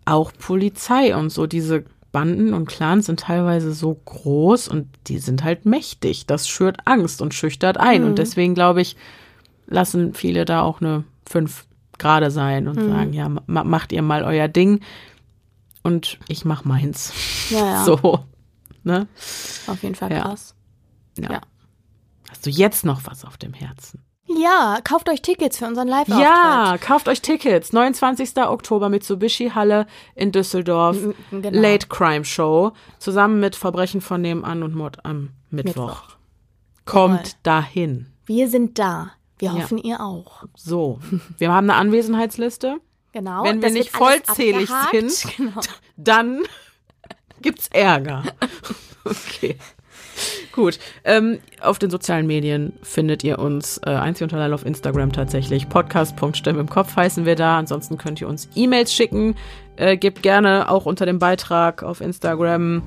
auch Polizei und so, diese Banden und Clans sind teilweise so groß und die sind halt mächtig. Das schürt Angst und schüchtert ein. Mhm. Und deswegen glaube ich, lassen viele da auch eine fünf gerade sein und mhm. sagen, ja, macht ihr mal euer Ding und ich mach meins. Ja, ja. So. Ne? Auf jeden Fall krass. Ja. ja. Hast du jetzt noch was auf dem Herzen? Ja, kauft euch Tickets für unseren Live-Auftritt. Ja, kauft euch Tickets. 29. Oktober Mitsubishi Halle in Düsseldorf. Genau. Late Crime Show. Zusammen mit Verbrechen von nebenan und Mord am Mittwoch. Mittwoch. Kommt Toll. dahin. Wir sind da. Wir hoffen, ja. ihr auch. So, wir haben eine Anwesenheitsliste. Genau. Wenn wir nicht vollzählig sind, genau. dann gibt's Ärger. okay. Gut. Ähm, auf den sozialen Medien findet ihr uns äh, einzig und allein auf Instagram tatsächlich. Podcast.stimme im Kopf heißen wir da. Ansonsten könnt ihr uns E-Mails schicken. Äh, gebt gerne auch unter dem Beitrag auf Instagram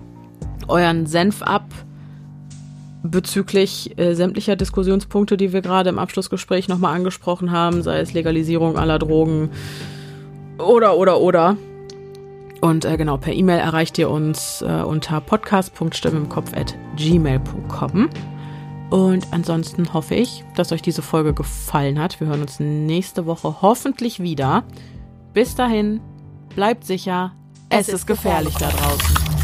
euren Senf ab bezüglich äh, sämtlicher Diskussionspunkte, die wir gerade im Abschlussgespräch nochmal angesprochen haben, sei es Legalisierung aller Drogen oder, oder, oder. Und äh, genau, per E-Mail erreicht ihr uns äh, unter podcast.stimmimkopf.gmail.com. Und ansonsten hoffe ich, dass euch diese Folge gefallen hat. Wir hören uns nächste Woche hoffentlich wieder. Bis dahin, bleibt sicher, es, es ist gefährlich, gefährlich da draußen.